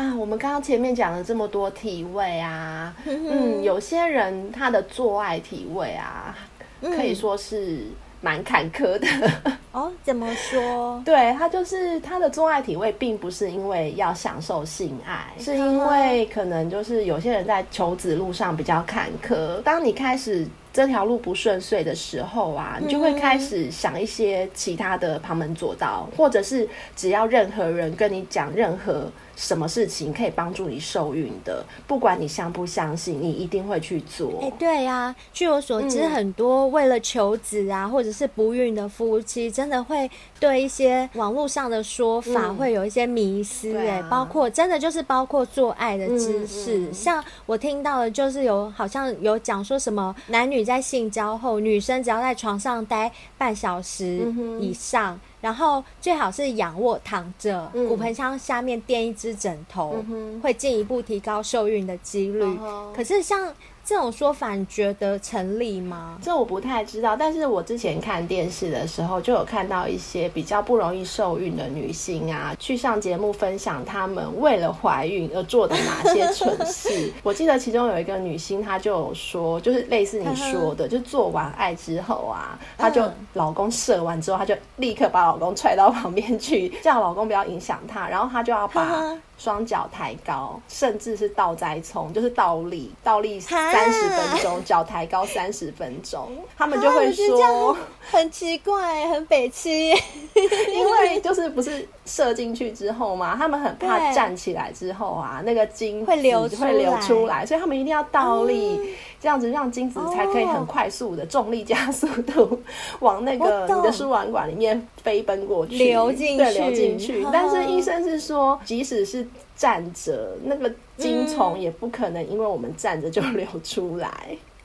啊，我们刚刚前面讲了这么多体位啊，嗯，有些人他的做爱体位啊，嗯、可以说是蛮坎坷的 <laughs>
哦。怎么说？<laughs>
对，他就是他的做爱体位，并不是因为要享受性爱，是因为可能就是有些人在求子路上比较坎坷。当你开始这条路不顺遂的时候啊，你就会开始想一些其他的旁门左道，或者是只要任何人跟你讲任何。什么事情可以帮助你受孕的？不管你相不相信，你一定会去做。
哎、欸，对呀、啊，据我所知，嗯、很多为了求子啊，或者是不孕的夫妻，真的会对一些网络上的说法会有一些迷思。哎、嗯，包括真的就是包括做爱的知识，嗯嗯、像我听到的，就是有好像有讲说什么男女在性交后，女生只要在床上待半小时以上。嗯然后最好是仰卧躺着，嗯、骨盆腔下面垫一只枕头，嗯、会进一步提高受孕的几率。嗯、可是像。这种说法你觉得成立吗？
这我不太知道，但是我之前看电视的时候，就有看到一些比较不容易受孕的女性啊，去上节目分享她们为了怀孕而做的哪些蠢事。<laughs> 我记得其中有一个女星，她就有说，就是类似你说的，就做完爱之后啊，她就老公射完之后，她就立刻把老公踹到旁边去，叫老公不要影响她，然后她就要把。双脚抬高，甚至是倒栽葱，就是倒立，倒立三十分钟，脚抬高三十分钟，他们就会说
很奇怪，很北七，<laughs>
因为就是不是射进去之后嘛，他们很怕站起来之后啊，那个精子会流会流出来，所以他们一定要倒立。这样子让精子才可以很快速的重力加速度往那个你的输卵管里面飞奔过去，
流进去，
流进去。但是医生是说，即使是站着，那个精虫也不可能因为我们站着就流出来。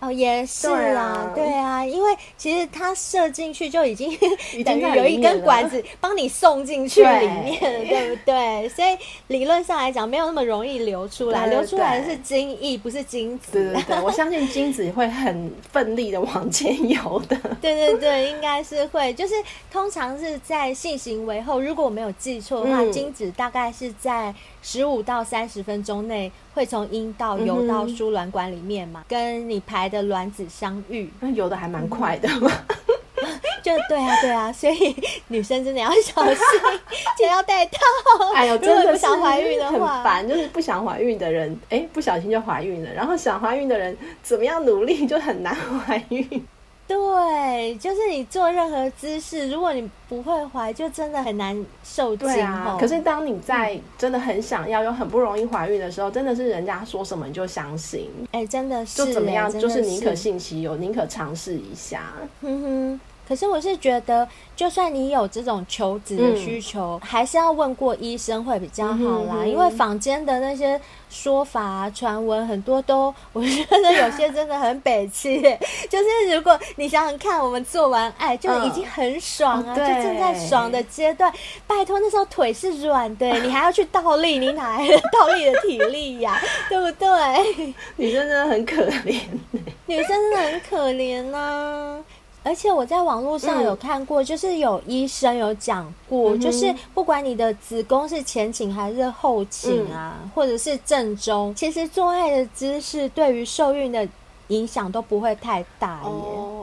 哦，也是啊，对啊，因为其实它射进去就已经 <laughs> 等于有一根管子帮你送进去里面，对不对？所以理论上来讲，没有那么容易流出来，流出来的是精液，不是精子。
对对对，我相信精子会很奋力的往前游的。<laughs>
对对对，应该是会，就是通常是在性行为后，如果我没有记错的话，精子大概是在十五到三十分钟内。会从阴道游到输卵管里面嘛，嗯、跟你排的卵子相遇，
那游的还蛮快的嘛。<laughs>
就对啊，对啊，所以女生真的要小心，<laughs> 且要戴套。
哎呦，真的不想怀孕的话，很烦，就是不想怀孕的人，哎、欸，不小心就怀孕了，然后想怀孕的人怎么样努力就很难怀孕。
对，就是你做任何姿势，如果你不会怀，就真的很难受精。对啊，
可是当你在真的很想要又很不容易怀孕的时候，真的是人家说什么你就相信。
哎，真的是，
就怎么样，就是宁可信其有，宁可尝试一下。
哼哼。可是我是觉得，就算你有这种求子的需求，嗯、还是要问过医生会比较好啦。嗯、哼因为坊间的那些说法啊、传闻很多都，<laughs> 我觉得有些真的很北七。<laughs> 就是如果你想想看，我们做完爱就已经很爽啊，嗯、就正在爽的阶段。拜托，那时候腿是软的，<laughs> 你还要去倒立，你哪来的倒立的体力呀、啊？对不对？
女生真的很可怜，
女生真的很可怜呐、啊。而且我在网络上有看过，就是有医生有讲过，就是不管你的子宫是前倾还是后倾啊，或者是正中，其实做爱的姿势对于受孕的影响都不会太大耶。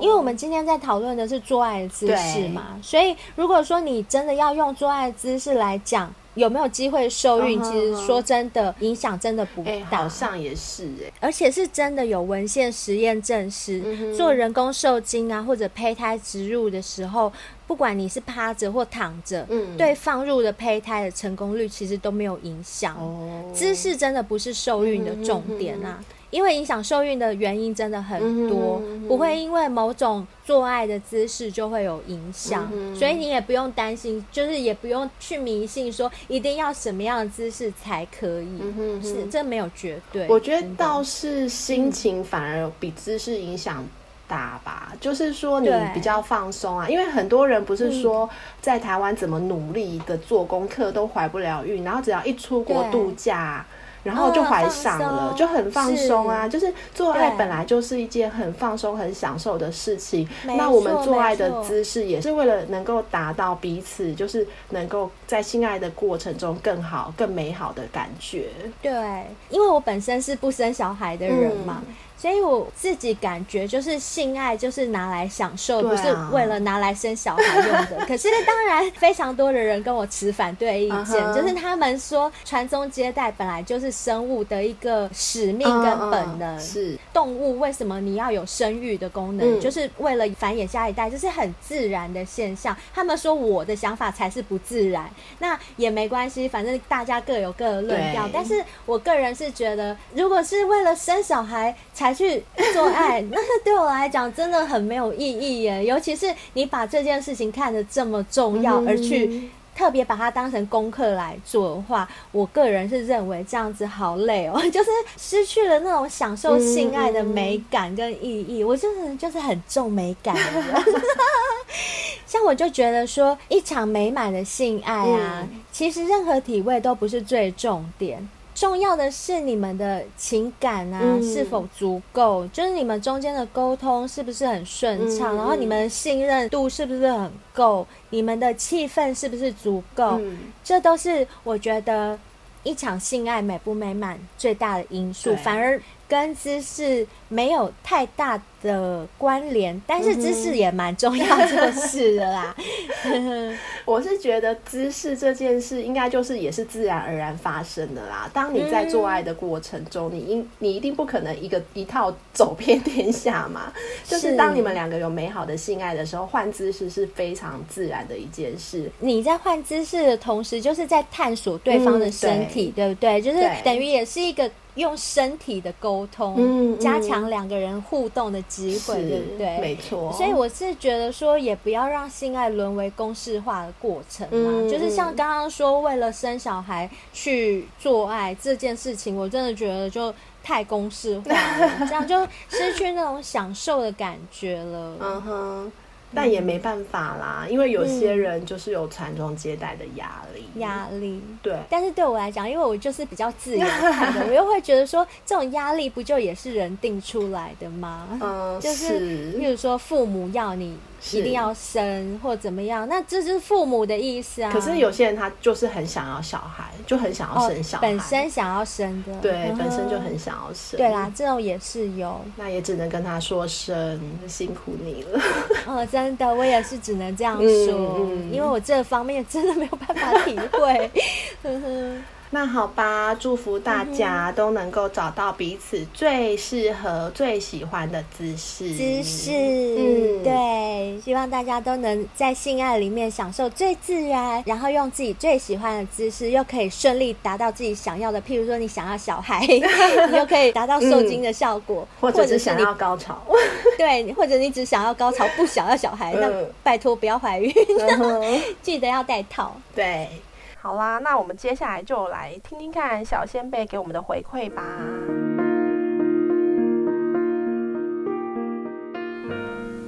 因为我们今天在讨论的是做爱的姿势嘛，所以如果说你真的要用做爱的姿势来讲。有没有机会受孕，其实说真的，影响真的不大。
哎，好像也是哎，
而且是真的有文献实验证实，做人工受精啊，或者胚胎植入的时候，不管你是趴着或躺着，嗯，对放入的胚胎的成功率其实都没有影响。哦，姿势真的不是受孕的重点啊。因为影响受孕的原因真的很多，嗯哼嗯哼，不会因为某种做爱的姿势就会有影响，嗯，所以你也不用担心，就是也不用去迷信说一定要什么样的姿势才可以，嗯哼嗯哼，是这没有绝对。
我觉得倒是心情反而比姿势影响大吧，嗯，就是说你比较放松啊，因为很多人不是说在台湾怎么努力的做功课都怀不了孕，然后只要一出国度假。然后就怀上了，哦、就很放松啊！就是做爱本来就是一件很放松、很享受的事情。那我们做爱的姿势也是为了能够达到彼此，就是能够在性爱的过程中更好、更美好的感觉。
对，因为我本身是不生小孩的人嘛。嗯所以我自己感觉，就是性爱就是拿来享受，不是为了拿来生小孩用的。<laughs> 可是当然，非常多的人跟我持反对意见，就是他们说传宗接代本来就是生物的一个使命跟本能。是动物为什么你要有生育的功能？就是为了繁衍下一代，这是很自然的现象。他们说我的想法才是不自然，那也没关系，反正大家各有各的论调。但是我个人是觉得，如果是为了生小孩才去做爱，<laughs> 那对我来讲真的很没有意义耶。尤其是你把这件事情看得这么重要，而去特别把它当成功课来做的话，我个人是认为这样子好累哦，<laughs> 就是失去了那种享受性爱的美感跟意义。我就是就是很重美感，<laughs> 像我就觉得说，一场美满的性爱啊，其实任何体位都不是最重点。重要的是你们的情感啊，嗯、是否足够？就是你们中间的沟通是不是很顺畅？嗯、然后你们的信任度是不是很够？你们的气氛是不是足够？嗯、这都是我觉得一场性爱美不美满最大的因素。反而。跟姿势没有太大的关联，但是姿势也蛮重要就是的啦。<laughs>
我是觉得姿势这件事应该就是也是自然而然发生的啦。当你在做爱的过程中，嗯、你应你一定不可能一个一套走遍天下嘛。就是当你们两个有美好的性爱的时候，换姿势是非常自然的一件事。
你在换姿势的同时，就是在探索对方的身体，嗯、对，对不对？就是等于也是一个。用身体的沟通，嗯嗯、加强两个人互动的机会，对不对？
没错。
所以我是觉得说，也不要让性爱沦为公式化的过程嘛。嗯、就是像刚刚说，为了生小孩去做爱这件事情，我真的觉得就太公式化了，<laughs> 这样就失去那种享受的感觉了。
嗯哼。但也没办法啦，因为有些人就是有传宗接代的压力。
压力，
对。
但是对我来讲，因为我就是比较自由 <laughs> 派的，我又会觉得说，这种压力不就也是人定出来的吗？嗯，<laughs> 就是，例如说父母要你。一定要生或怎么样，那这是父母的意思啊。
可是有些人他就是很想要小孩，就很想要生小孩，
哦、本身想要生的，
对，嗯、本身就很想要生。
对啦，这种也是有。那
也只能跟他说声辛苦你了。<laughs>
哦，真的，我也是只能这样说，嗯嗯、因为我这方面真的没有办法体会。<laughs> 呵呵
那好吧，祝福大家都能够找到彼此最适合、最喜欢的姿势。
姿势，嗯，对，希望大家都能在性爱里面享受最自然，然后用自己最喜欢的姿势，又可以顺利达到自己想要的。譬如说，你想要小孩，<laughs> 你又可以达到受精的效果，
嗯、或者是想要高潮，<laughs>
对，或者你只想要高潮，不想要小孩，那拜托不要怀孕，<laughs> 记得要戴套，
对。好啦，那我们接下来就来听听看小仙贝给我们的回馈吧。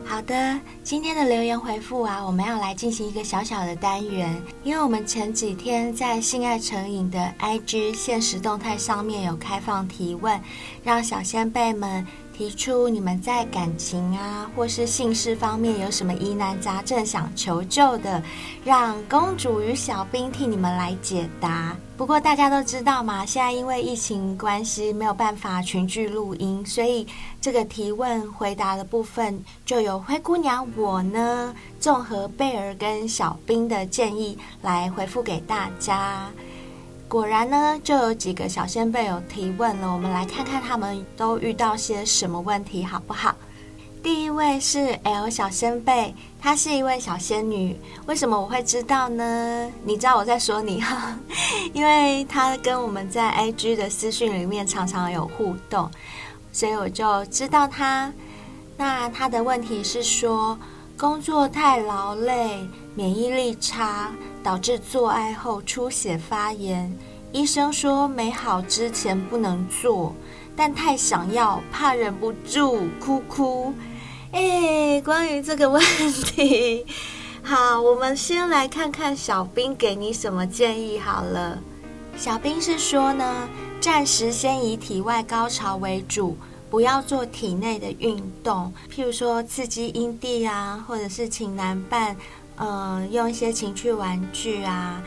好的，今天的留言回复啊，我们要来进行一个小小的单元，因为我们前几天在性爱成瘾的 IG 限时动态上面有开放提问，让小仙贝们
提出你们在感情啊或是性事方面有什么疑难杂症想求救的，让公主与小兵替你们来解答。不过大家都知道嘛，现在因为疫情关系没有办法群聚录音，所以这个提问回答的部分就由灰姑娘我呢，综合贝儿跟小兵的建议来回复给大家。果然呢，就有几个小仙贝有提问了，我们来看看他们都遇到些什么问题，好不好？第一位是 L 小仙贝，她是一位小仙女。为什么我会知道呢？你知道我在说你哈，<laughs> 因为她跟我们在 IG 的私讯里面常常有互动，所以我就知道她。那她的问题是说，工作太劳累，免疫力差。导致做爱后出血发炎，医生说没好之前不能做，但太想要，怕忍不住哭哭。哎，关于这个问题，<laughs> 好，我们先来看看小兵给你什么建议好了。小兵是说呢，暂时先以体外高潮为主，不要做体内的运动，譬如说刺激阴蒂啊，或者是请男伴。呃，用一些情趣玩具啊，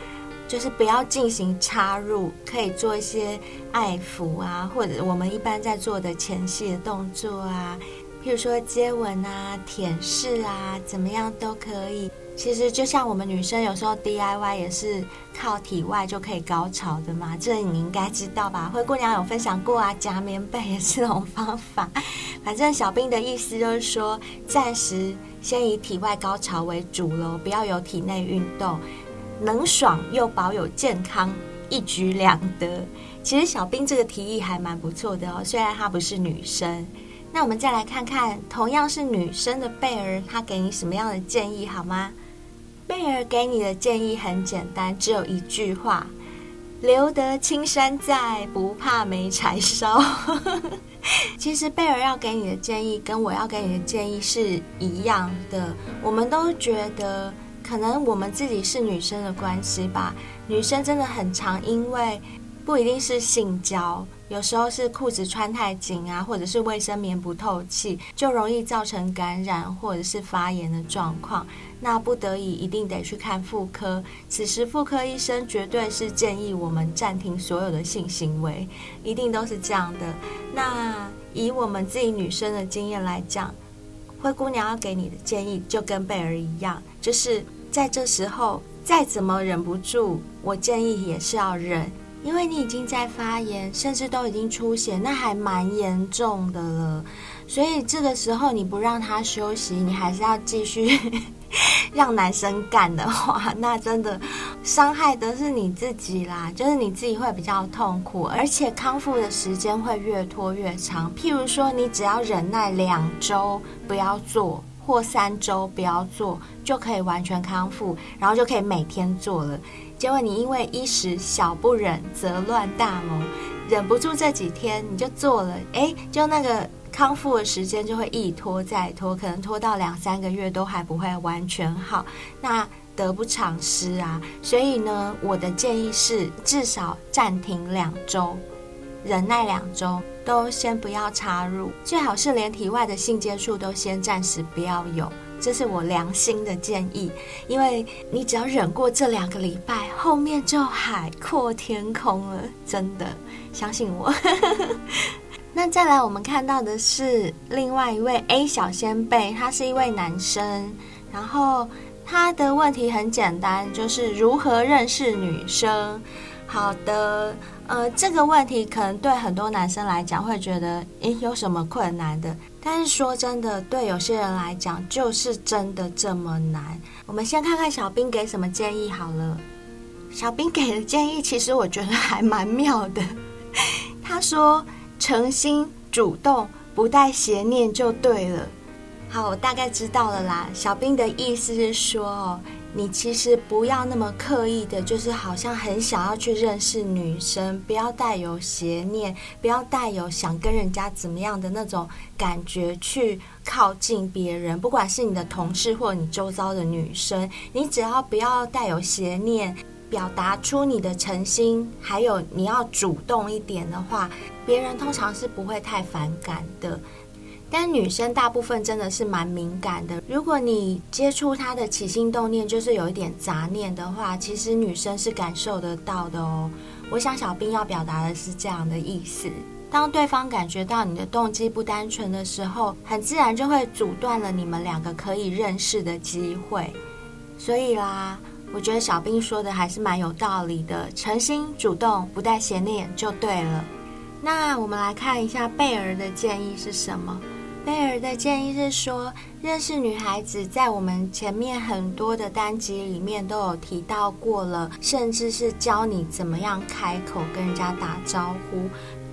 就是不要进行插入，可以做一些爱抚啊，或者我们一般在做的前戏的动作啊，譬如说接吻啊、舔舐啊，怎么样都可以。其实就像我们女生有时候 DIY 也是靠体外就可以高潮的嘛，这你应该知道吧？灰姑娘有分享过啊，夹棉被也是这种方法。反正小兵的意思就是说，暂时先以体外高潮为主喽，不要有体内运动，能爽又保有健康，一举两得。其实小兵这个提议还蛮不错的哦，虽然她不是女生。那我们再来看看，同样是女生的贝儿，她给你什么样的建议好吗？贝儿给你的建议很简单，只有一句话：留得青山在，不怕没柴烧。<laughs> <laughs> 其实贝儿要给你的建议跟我要给你的建议是一样的。我们都觉得，可能我们自己是女生的关系吧，女生真的很常因为不一定是性交。有时候是裤子穿太紧啊，或者是卫生棉不透气，就容易造成感染或者是发炎的状况。那不得已一定得去看妇科，此时妇科医生绝对是建议我们暂停所有的性行为，一定都是这样的。那以我们自己女生的经验来讲，灰姑娘要给你的建议就跟贝儿一样，就是在这时候再怎么忍不住，我建议也是要忍。因为你已经在发炎，甚至都已经出血，那还蛮严重的了。所以这个时候你不让他休息，你还是要继续 <laughs> 让男生干的话，那真的伤害的是你自己啦，就是你自己会比较痛苦，而且康复的时间会越拖越长。譬如说，你只要忍耐两周不要做，或三周不要做，就可以完全康复，然后就可以每天做了。结果你因为一时小不忍，则乱大谋，忍不住这几天你就做了，诶，就那个康复的时间就会一拖再拖，可能拖到两三个月都还不会完全好，那得不偿失啊。所以呢，我的建议是至少暂停两周，忍耐两周，都先不要插入，最好是连体外的性接触都先暂时不要有。这是我良心的建议，因为你只要忍过这两个礼拜，后面就海阔天空了，真的，相信我。<laughs> 那再来，我们看到的是另外一位 A 小仙贝，他是一位男生，然后他的问题很简单，就是如何认识女生。好的，呃，这个问题可能对很多男生来讲会觉得，诶，有什么困难的？但是说真的，对有些人来讲，就是真的这么难。我们先看看小兵给什么建议好了。小兵给的建议，其实我觉得还蛮妙的。他说：“诚心主动，不带邪念就对了。”好，我大概知道了啦。小兵的意思是说，哦。你其实不要那么刻意的，就是好像很想要去认识女生，不要带有邪念，不要带有想跟人家怎么样的那种感觉去靠近别人，不管是你的同事或你周遭的女生，你只要不要带有邪念，表达出你的诚心，还有你要主动一点的话，别人通常是不会太反感的。但女生大部分真的是蛮敏感的。如果你接触她的起心动念就是有一点杂念的话，其实女生是感受得到的哦。我想小兵要表达的是这样的意思：当对方感觉到你的动机不单纯的时候，很自然就会阻断了你们两个可以认识的机会。所以啦，我觉得小兵说的还是蛮有道理的，诚心主动，不带邪念就对了。那我们来看一下贝儿的建议是什么？贝尔的建议是说，认识女孩子在我们前面很多的单集里面都有提到过了，甚至是教你怎么样开口跟人家打招呼。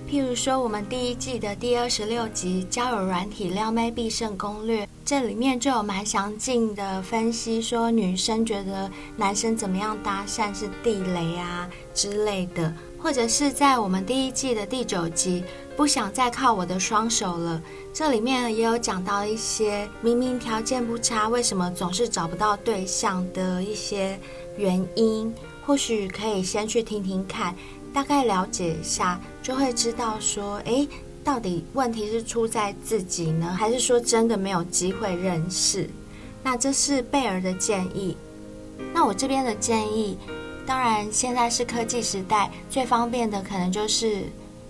譬如说，我们第一季的第二十六集《交友软体撩妹必胜攻略》，这里面就有蛮详尽的分析，说女生觉得男生怎么样搭讪是地雷啊之类的，或者是在我们第一季的第九集。不想再靠我的双手了。这里面也有讲到一些明明条件不差，为什么总是找不到对象的一些原因。或许可以先去听听看，大概了解一下，就会知道说，诶，到底问题是出在自己呢，还是说真的没有机会认识？那这是贝儿的建议。那我这边的建议，当然现在是科技时代，最方便的可能就是。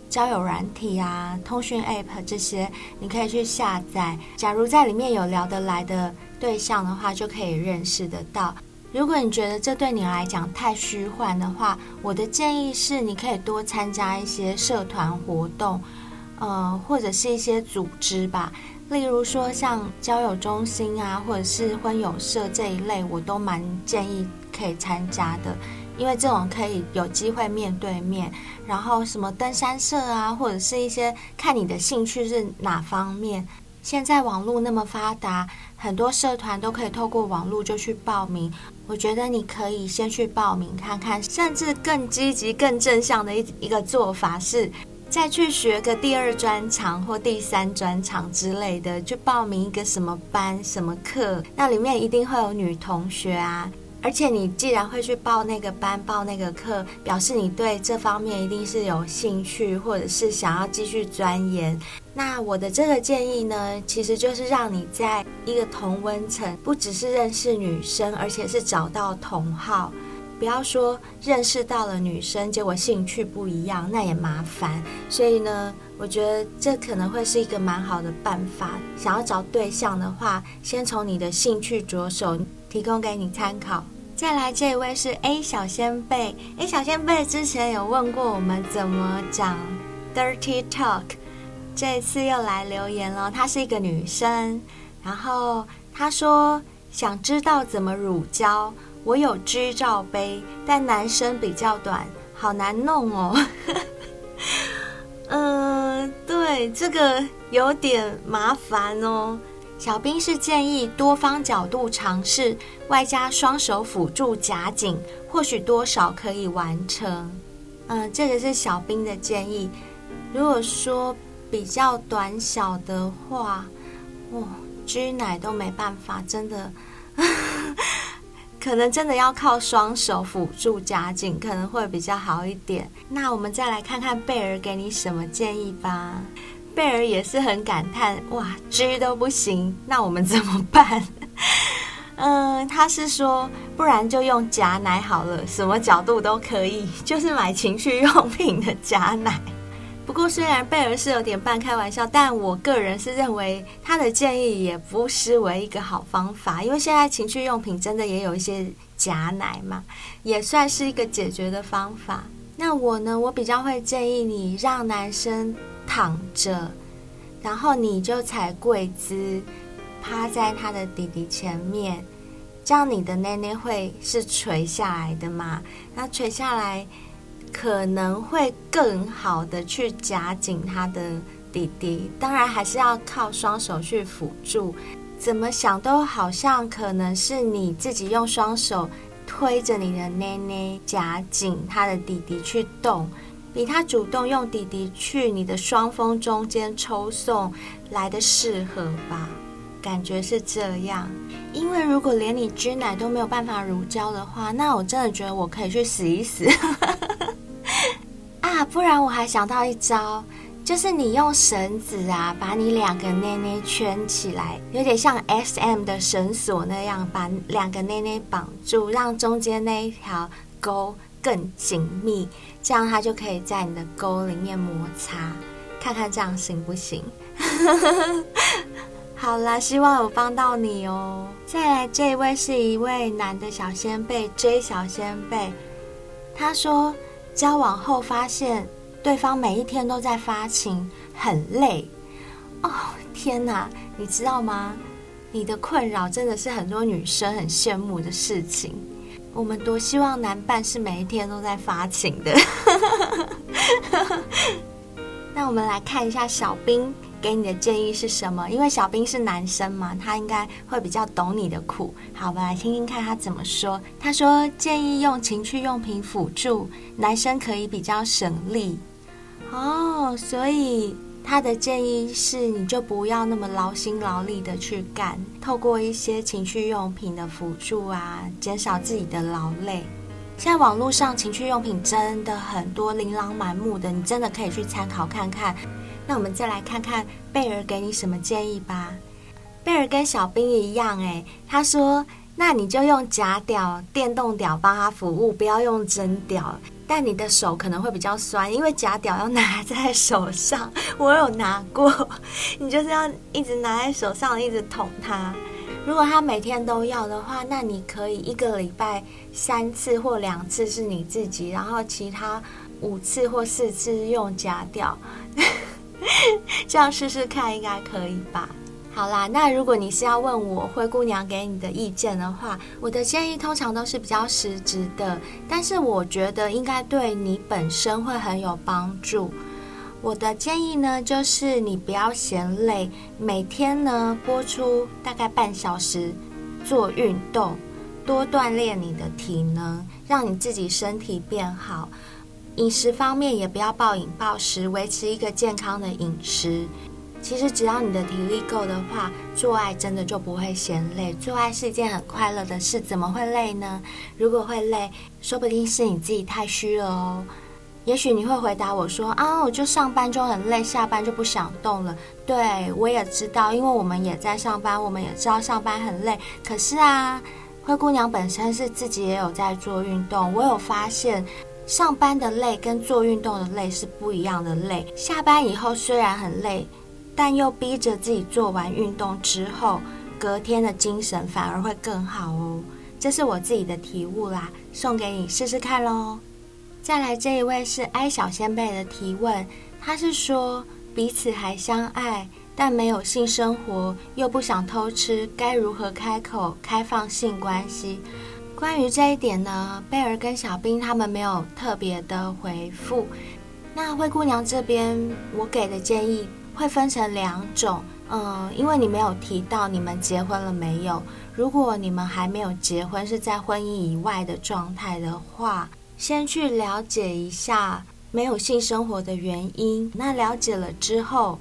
交友软体啊，通讯 App 这些，你可以去下载。假如在里面有聊得来的对象的话，就可以认识得到。如果你觉得这对你来讲太虚幻的话，我的建议是，你可以多参加一些社团活动，呃，或者是一些组织吧。例如说像交友中心啊，或者是婚友社这一类，我都蛮建议可以参加的。因为这种可以有机会面对面，然后什么登山社啊，或者是一些看你的兴趣是哪方面。现在网络那么发达，很多社团都可以透过网络就去报名。我觉得你可以先去报名看看，甚至更积极、更正向的一一个做法是，再去学个第二专长或第三专长之类的，去报名一个什么班、什么课，那里面一定会有女同学啊。而且你既然会去报那个班、报那个课，表示你对这方面一定是有兴趣，或者是想要继续钻研。那我的这个建议呢，其实就是让你在一个同温层，不只是认识女生，而且是找到同好。不要说认识到了女生，结果兴趣不一样，那也麻烦。所以呢，我觉得这可能会是一个蛮好的办法。想要找对象的话，先从你的兴趣着手，提供给你参考。再来这一位是 A 小仙贝，A 小仙贝之前有问过我们怎么讲 dirty talk，这次又来留言了。她是一个女生，然后她说想知道怎么乳胶，我有 G 罩杯，但男生比较短，好难弄哦。<laughs> 嗯、呃，对，这个有点麻烦哦。小兵是建议多方角度尝试，外加双手辅助夹紧，或许多少可以完成。嗯，这个是小兵的建议。如果说比较短小的话，哇，G 奶都没办法，真的，<laughs> 可能真的要靠双手辅助夹紧，可能会比较好一点。那我们再来看看贝儿给你什么建议吧。贝尔也是很感叹，哇，G 都不行，那我们怎么办？<laughs> 嗯，他是说，不然就用夹奶好了，什么角度都可以，就是买情趣用品的夹奶。不过虽然贝尔是有点半开玩笑，但我个人是认为他的建议也不失为一个好方法，因为现在情趣用品真的也有一些夹奶嘛，也算是一个解决的方法。那我呢，我比较会建议你让男生。躺着，然后你就踩跪姿，趴在他的弟弟前面，这样你的内内会是垂下来的嘛？那垂下来可能会更好的去夹紧他的弟弟，当然还是要靠双手去辅助。怎么想都好像可能是你自己用双手推着你的奶奶夹紧他的弟弟去动。比他主动用弟弟去你的双峰中间抽送来的适合吧，感觉是这样。因为如果连你 G 奶都没有办法乳胶的话，那我真的觉得我可以去死一死不然我还想到一招，就是你用绳子啊，把你两个内内圈起来，有点像 SM 的绳索那样，把两个内内绑住，让中间那一条沟更紧密，这样它就可以在你的沟里面摩擦，看看这样行不行？<laughs> 好啦，希望有帮到你哦。再来这一位是一位男的小仙贝，J 小仙贝，他说交往后发现对方每一天都在发情，很累。哦，天哪，你知道吗？你的困扰真的是很多女生很羡慕的事情。我们多希望男伴是每一天都在发情的。<laughs> 那我们来看一下小兵给你的建议是什么？因为小兵是男生嘛，他应该会比较懂你的苦。好，我们来听听看他怎么说。他说建议用情趣用品辅助，男生可以比较省力。哦，所以。他的建议是，你就不要那么劳心劳力的去干，透过一些情趣用品的辅助啊，减少自己的劳累。现在网络上情趣用品真的很多，琳琅满目的，你真的可以去参考看看。那我们再来看看贝儿给你什么建议吧。贝儿跟小兵一样，诶，他说，那你就用假屌、电动屌帮他服务，不要用真屌。但你的手可能会比较酸，因为假屌要拿在手上，我有拿过。你就是要一直拿在手上，一直捅他。如果他每天都要的话，那你可以一个礼拜三次或两次是你自己，然后其他五次或四次用假屌，<laughs> 这样试试看，应该可以吧？好啦，那如果你是要问我灰姑娘给你的意见的话，我的建议通常都是比较实质的，但是我觉得应该对你本身会很有帮助。我的建议呢，就是你不要嫌累，每天呢播出大概半小时做运动，多锻炼你的体能，让你自己身体变好。饮食方面也不要暴饮暴食，维持一个健康的饮食。其实只要你的体力够的话，做爱真的就不会嫌累。做爱是一件很快乐的事，怎么会累呢？如果会累，说不定是你自己太虚了哦。也许你会回答我说：“啊，我就上班就很累，下班就不想动了。”对，我也知道，因为我们也在上班，我们也知道上班很累。可是啊，灰姑娘本身是自己也有在做运动，我有发现，上班的累跟做运动的累是不一样的累。下班以后虽然很累。但又逼着自己做完运动之后，隔天的精神反而会更好哦。这是我自己的体悟啦，送给你试试看喽。再来这一位是爱小仙贝的提问，他是说彼此还相爱，但没有性生活，又不想偷吃，该如何开口开放性关系？关于这一点呢，贝儿跟小兵他们没有特别的回复。那灰姑娘这边，我给的建议。会分成两种，嗯，因为你没有提到你们结婚了没有。如果你们还没有结婚，是在婚姻以外的状态的话，先去了解一下没有性生活的原因。那了解了之后，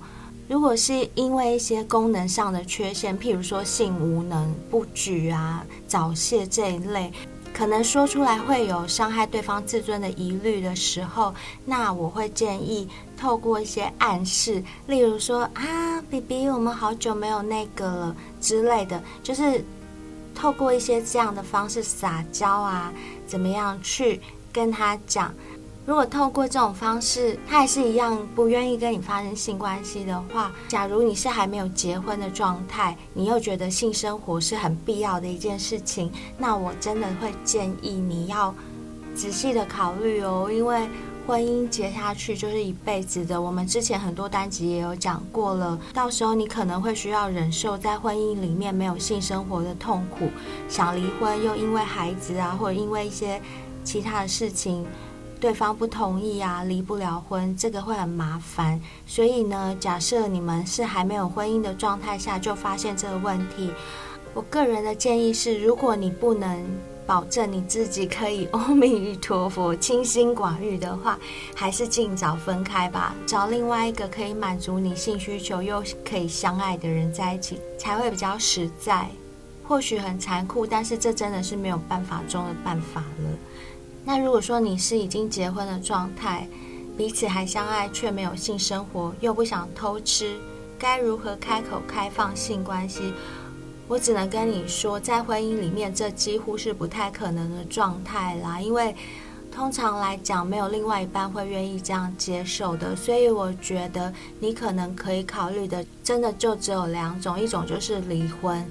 如果是因为一些功能上的缺陷，譬如说性无能、不举啊、早泄这一类。可能说出来会有伤害对方自尊的疑虑的时候，那我会建议透过一些暗示，例如说啊，BB，我们好久没有那个了之类的，就是透过一些这样的方式撒娇啊，怎么样去跟他讲。如果透过这种方式，他还是一样不愿意跟你发生性关系的话，假如你是还没有结婚的状态，你又觉得性生活是很必要的一件事情，那我真的会建议你要仔细的考虑哦，因为婚姻结下去就是一辈子的。我们之前很多单集也有讲过了，到时候你可能会需要忍受在婚姻里面没有性生活的痛苦，想离婚又因为孩子啊，或者因为一些其他的事情。对方不同意啊，离不了婚，这个会很麻烦。所以呢，假设你们是还没有婚姻的状态下就发现这个问题，我个人的建议是，如果你不能保证你自己可以阿弥陀佛清心寡欲的话，还是尽早分开吧，找另外一个可以满足你性需求又可以相爱的人在一起，才会比较实在。或许很残酷，但是这真的是没有办法中的办法了。那如果说你是已经结婚的状态，彼此还相爱却没有性生活，又不想偷吃，该如何开口开放性关系？我只能跟你说，在婚姻里面，这几乎是不太可能的状态啦。因为通常来讲，没有另外一半会愿意这样接受的。所以我觉得你可能可以考虑的，真的就只有两种：一种就是离婚，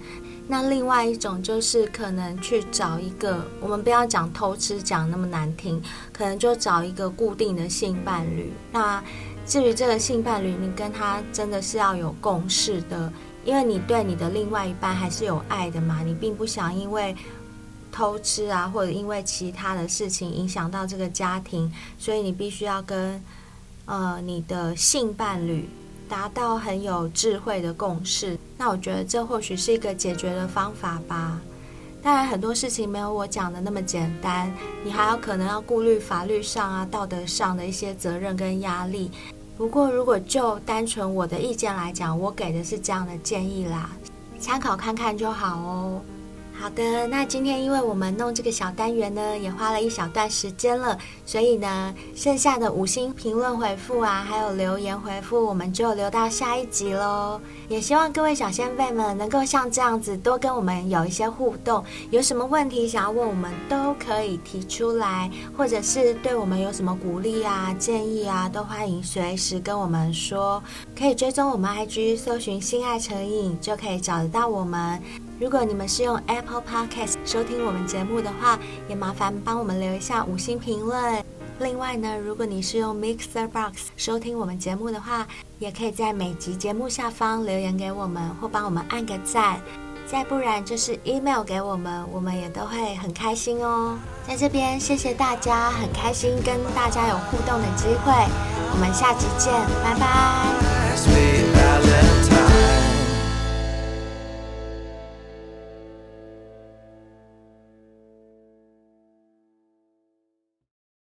那另外一种就是可能去找一个，我们不要讲偷吃，讲那么难听，可能就找一个固定的性伴侣。那至于这个性伴侣，你跟他真的是要有共识的。因为你对你的另外一半还是有爱的嘛，你并不想因为偷吃啊，或者因为其他的事情影响到这个家庭，所以你必须要跟呃你的性伴侣达到很有智慧的共识。那我觉得这或许是一个解决的方法吧。当然很多事情没有我讲的那么简单，你还有可能要顾虑法律上啊、道德上的一些责任跟压力。不过，如果就单纯我的意见来讲，我给的是这样的建议啦，参考看看就好哦。好的，那今天因为我们弄这个小单元呢，也花了一小段时间了，所以呢，剩下的五星评论回复啊，还有留言回复，我们就留到下一集喽。也希望各位小仙贝们能够像这样子多跟我们有一些互动，有什么问题想要问我们都可以提出来，或者是对我们有什么鼓励啊、建议啊，都欢迎随时跟我们说。可以追踪我们 IG，搜寻“性爱成瘾”就可以找得到我们。如果你们是用 Apple Podcast 收听我们节目的话，也麻烦帮我们留一下五星评论。另外呢，如果你是用 Mixer Box 收听我们节目的话，也可以在每集节目下方留言给我们，或帮我们按个赞。再不然就是 email 给我们，我们也都会很开心哦。在这边谢谢大家，很开心跟大家有互动的机会。我们下集见，拜拜。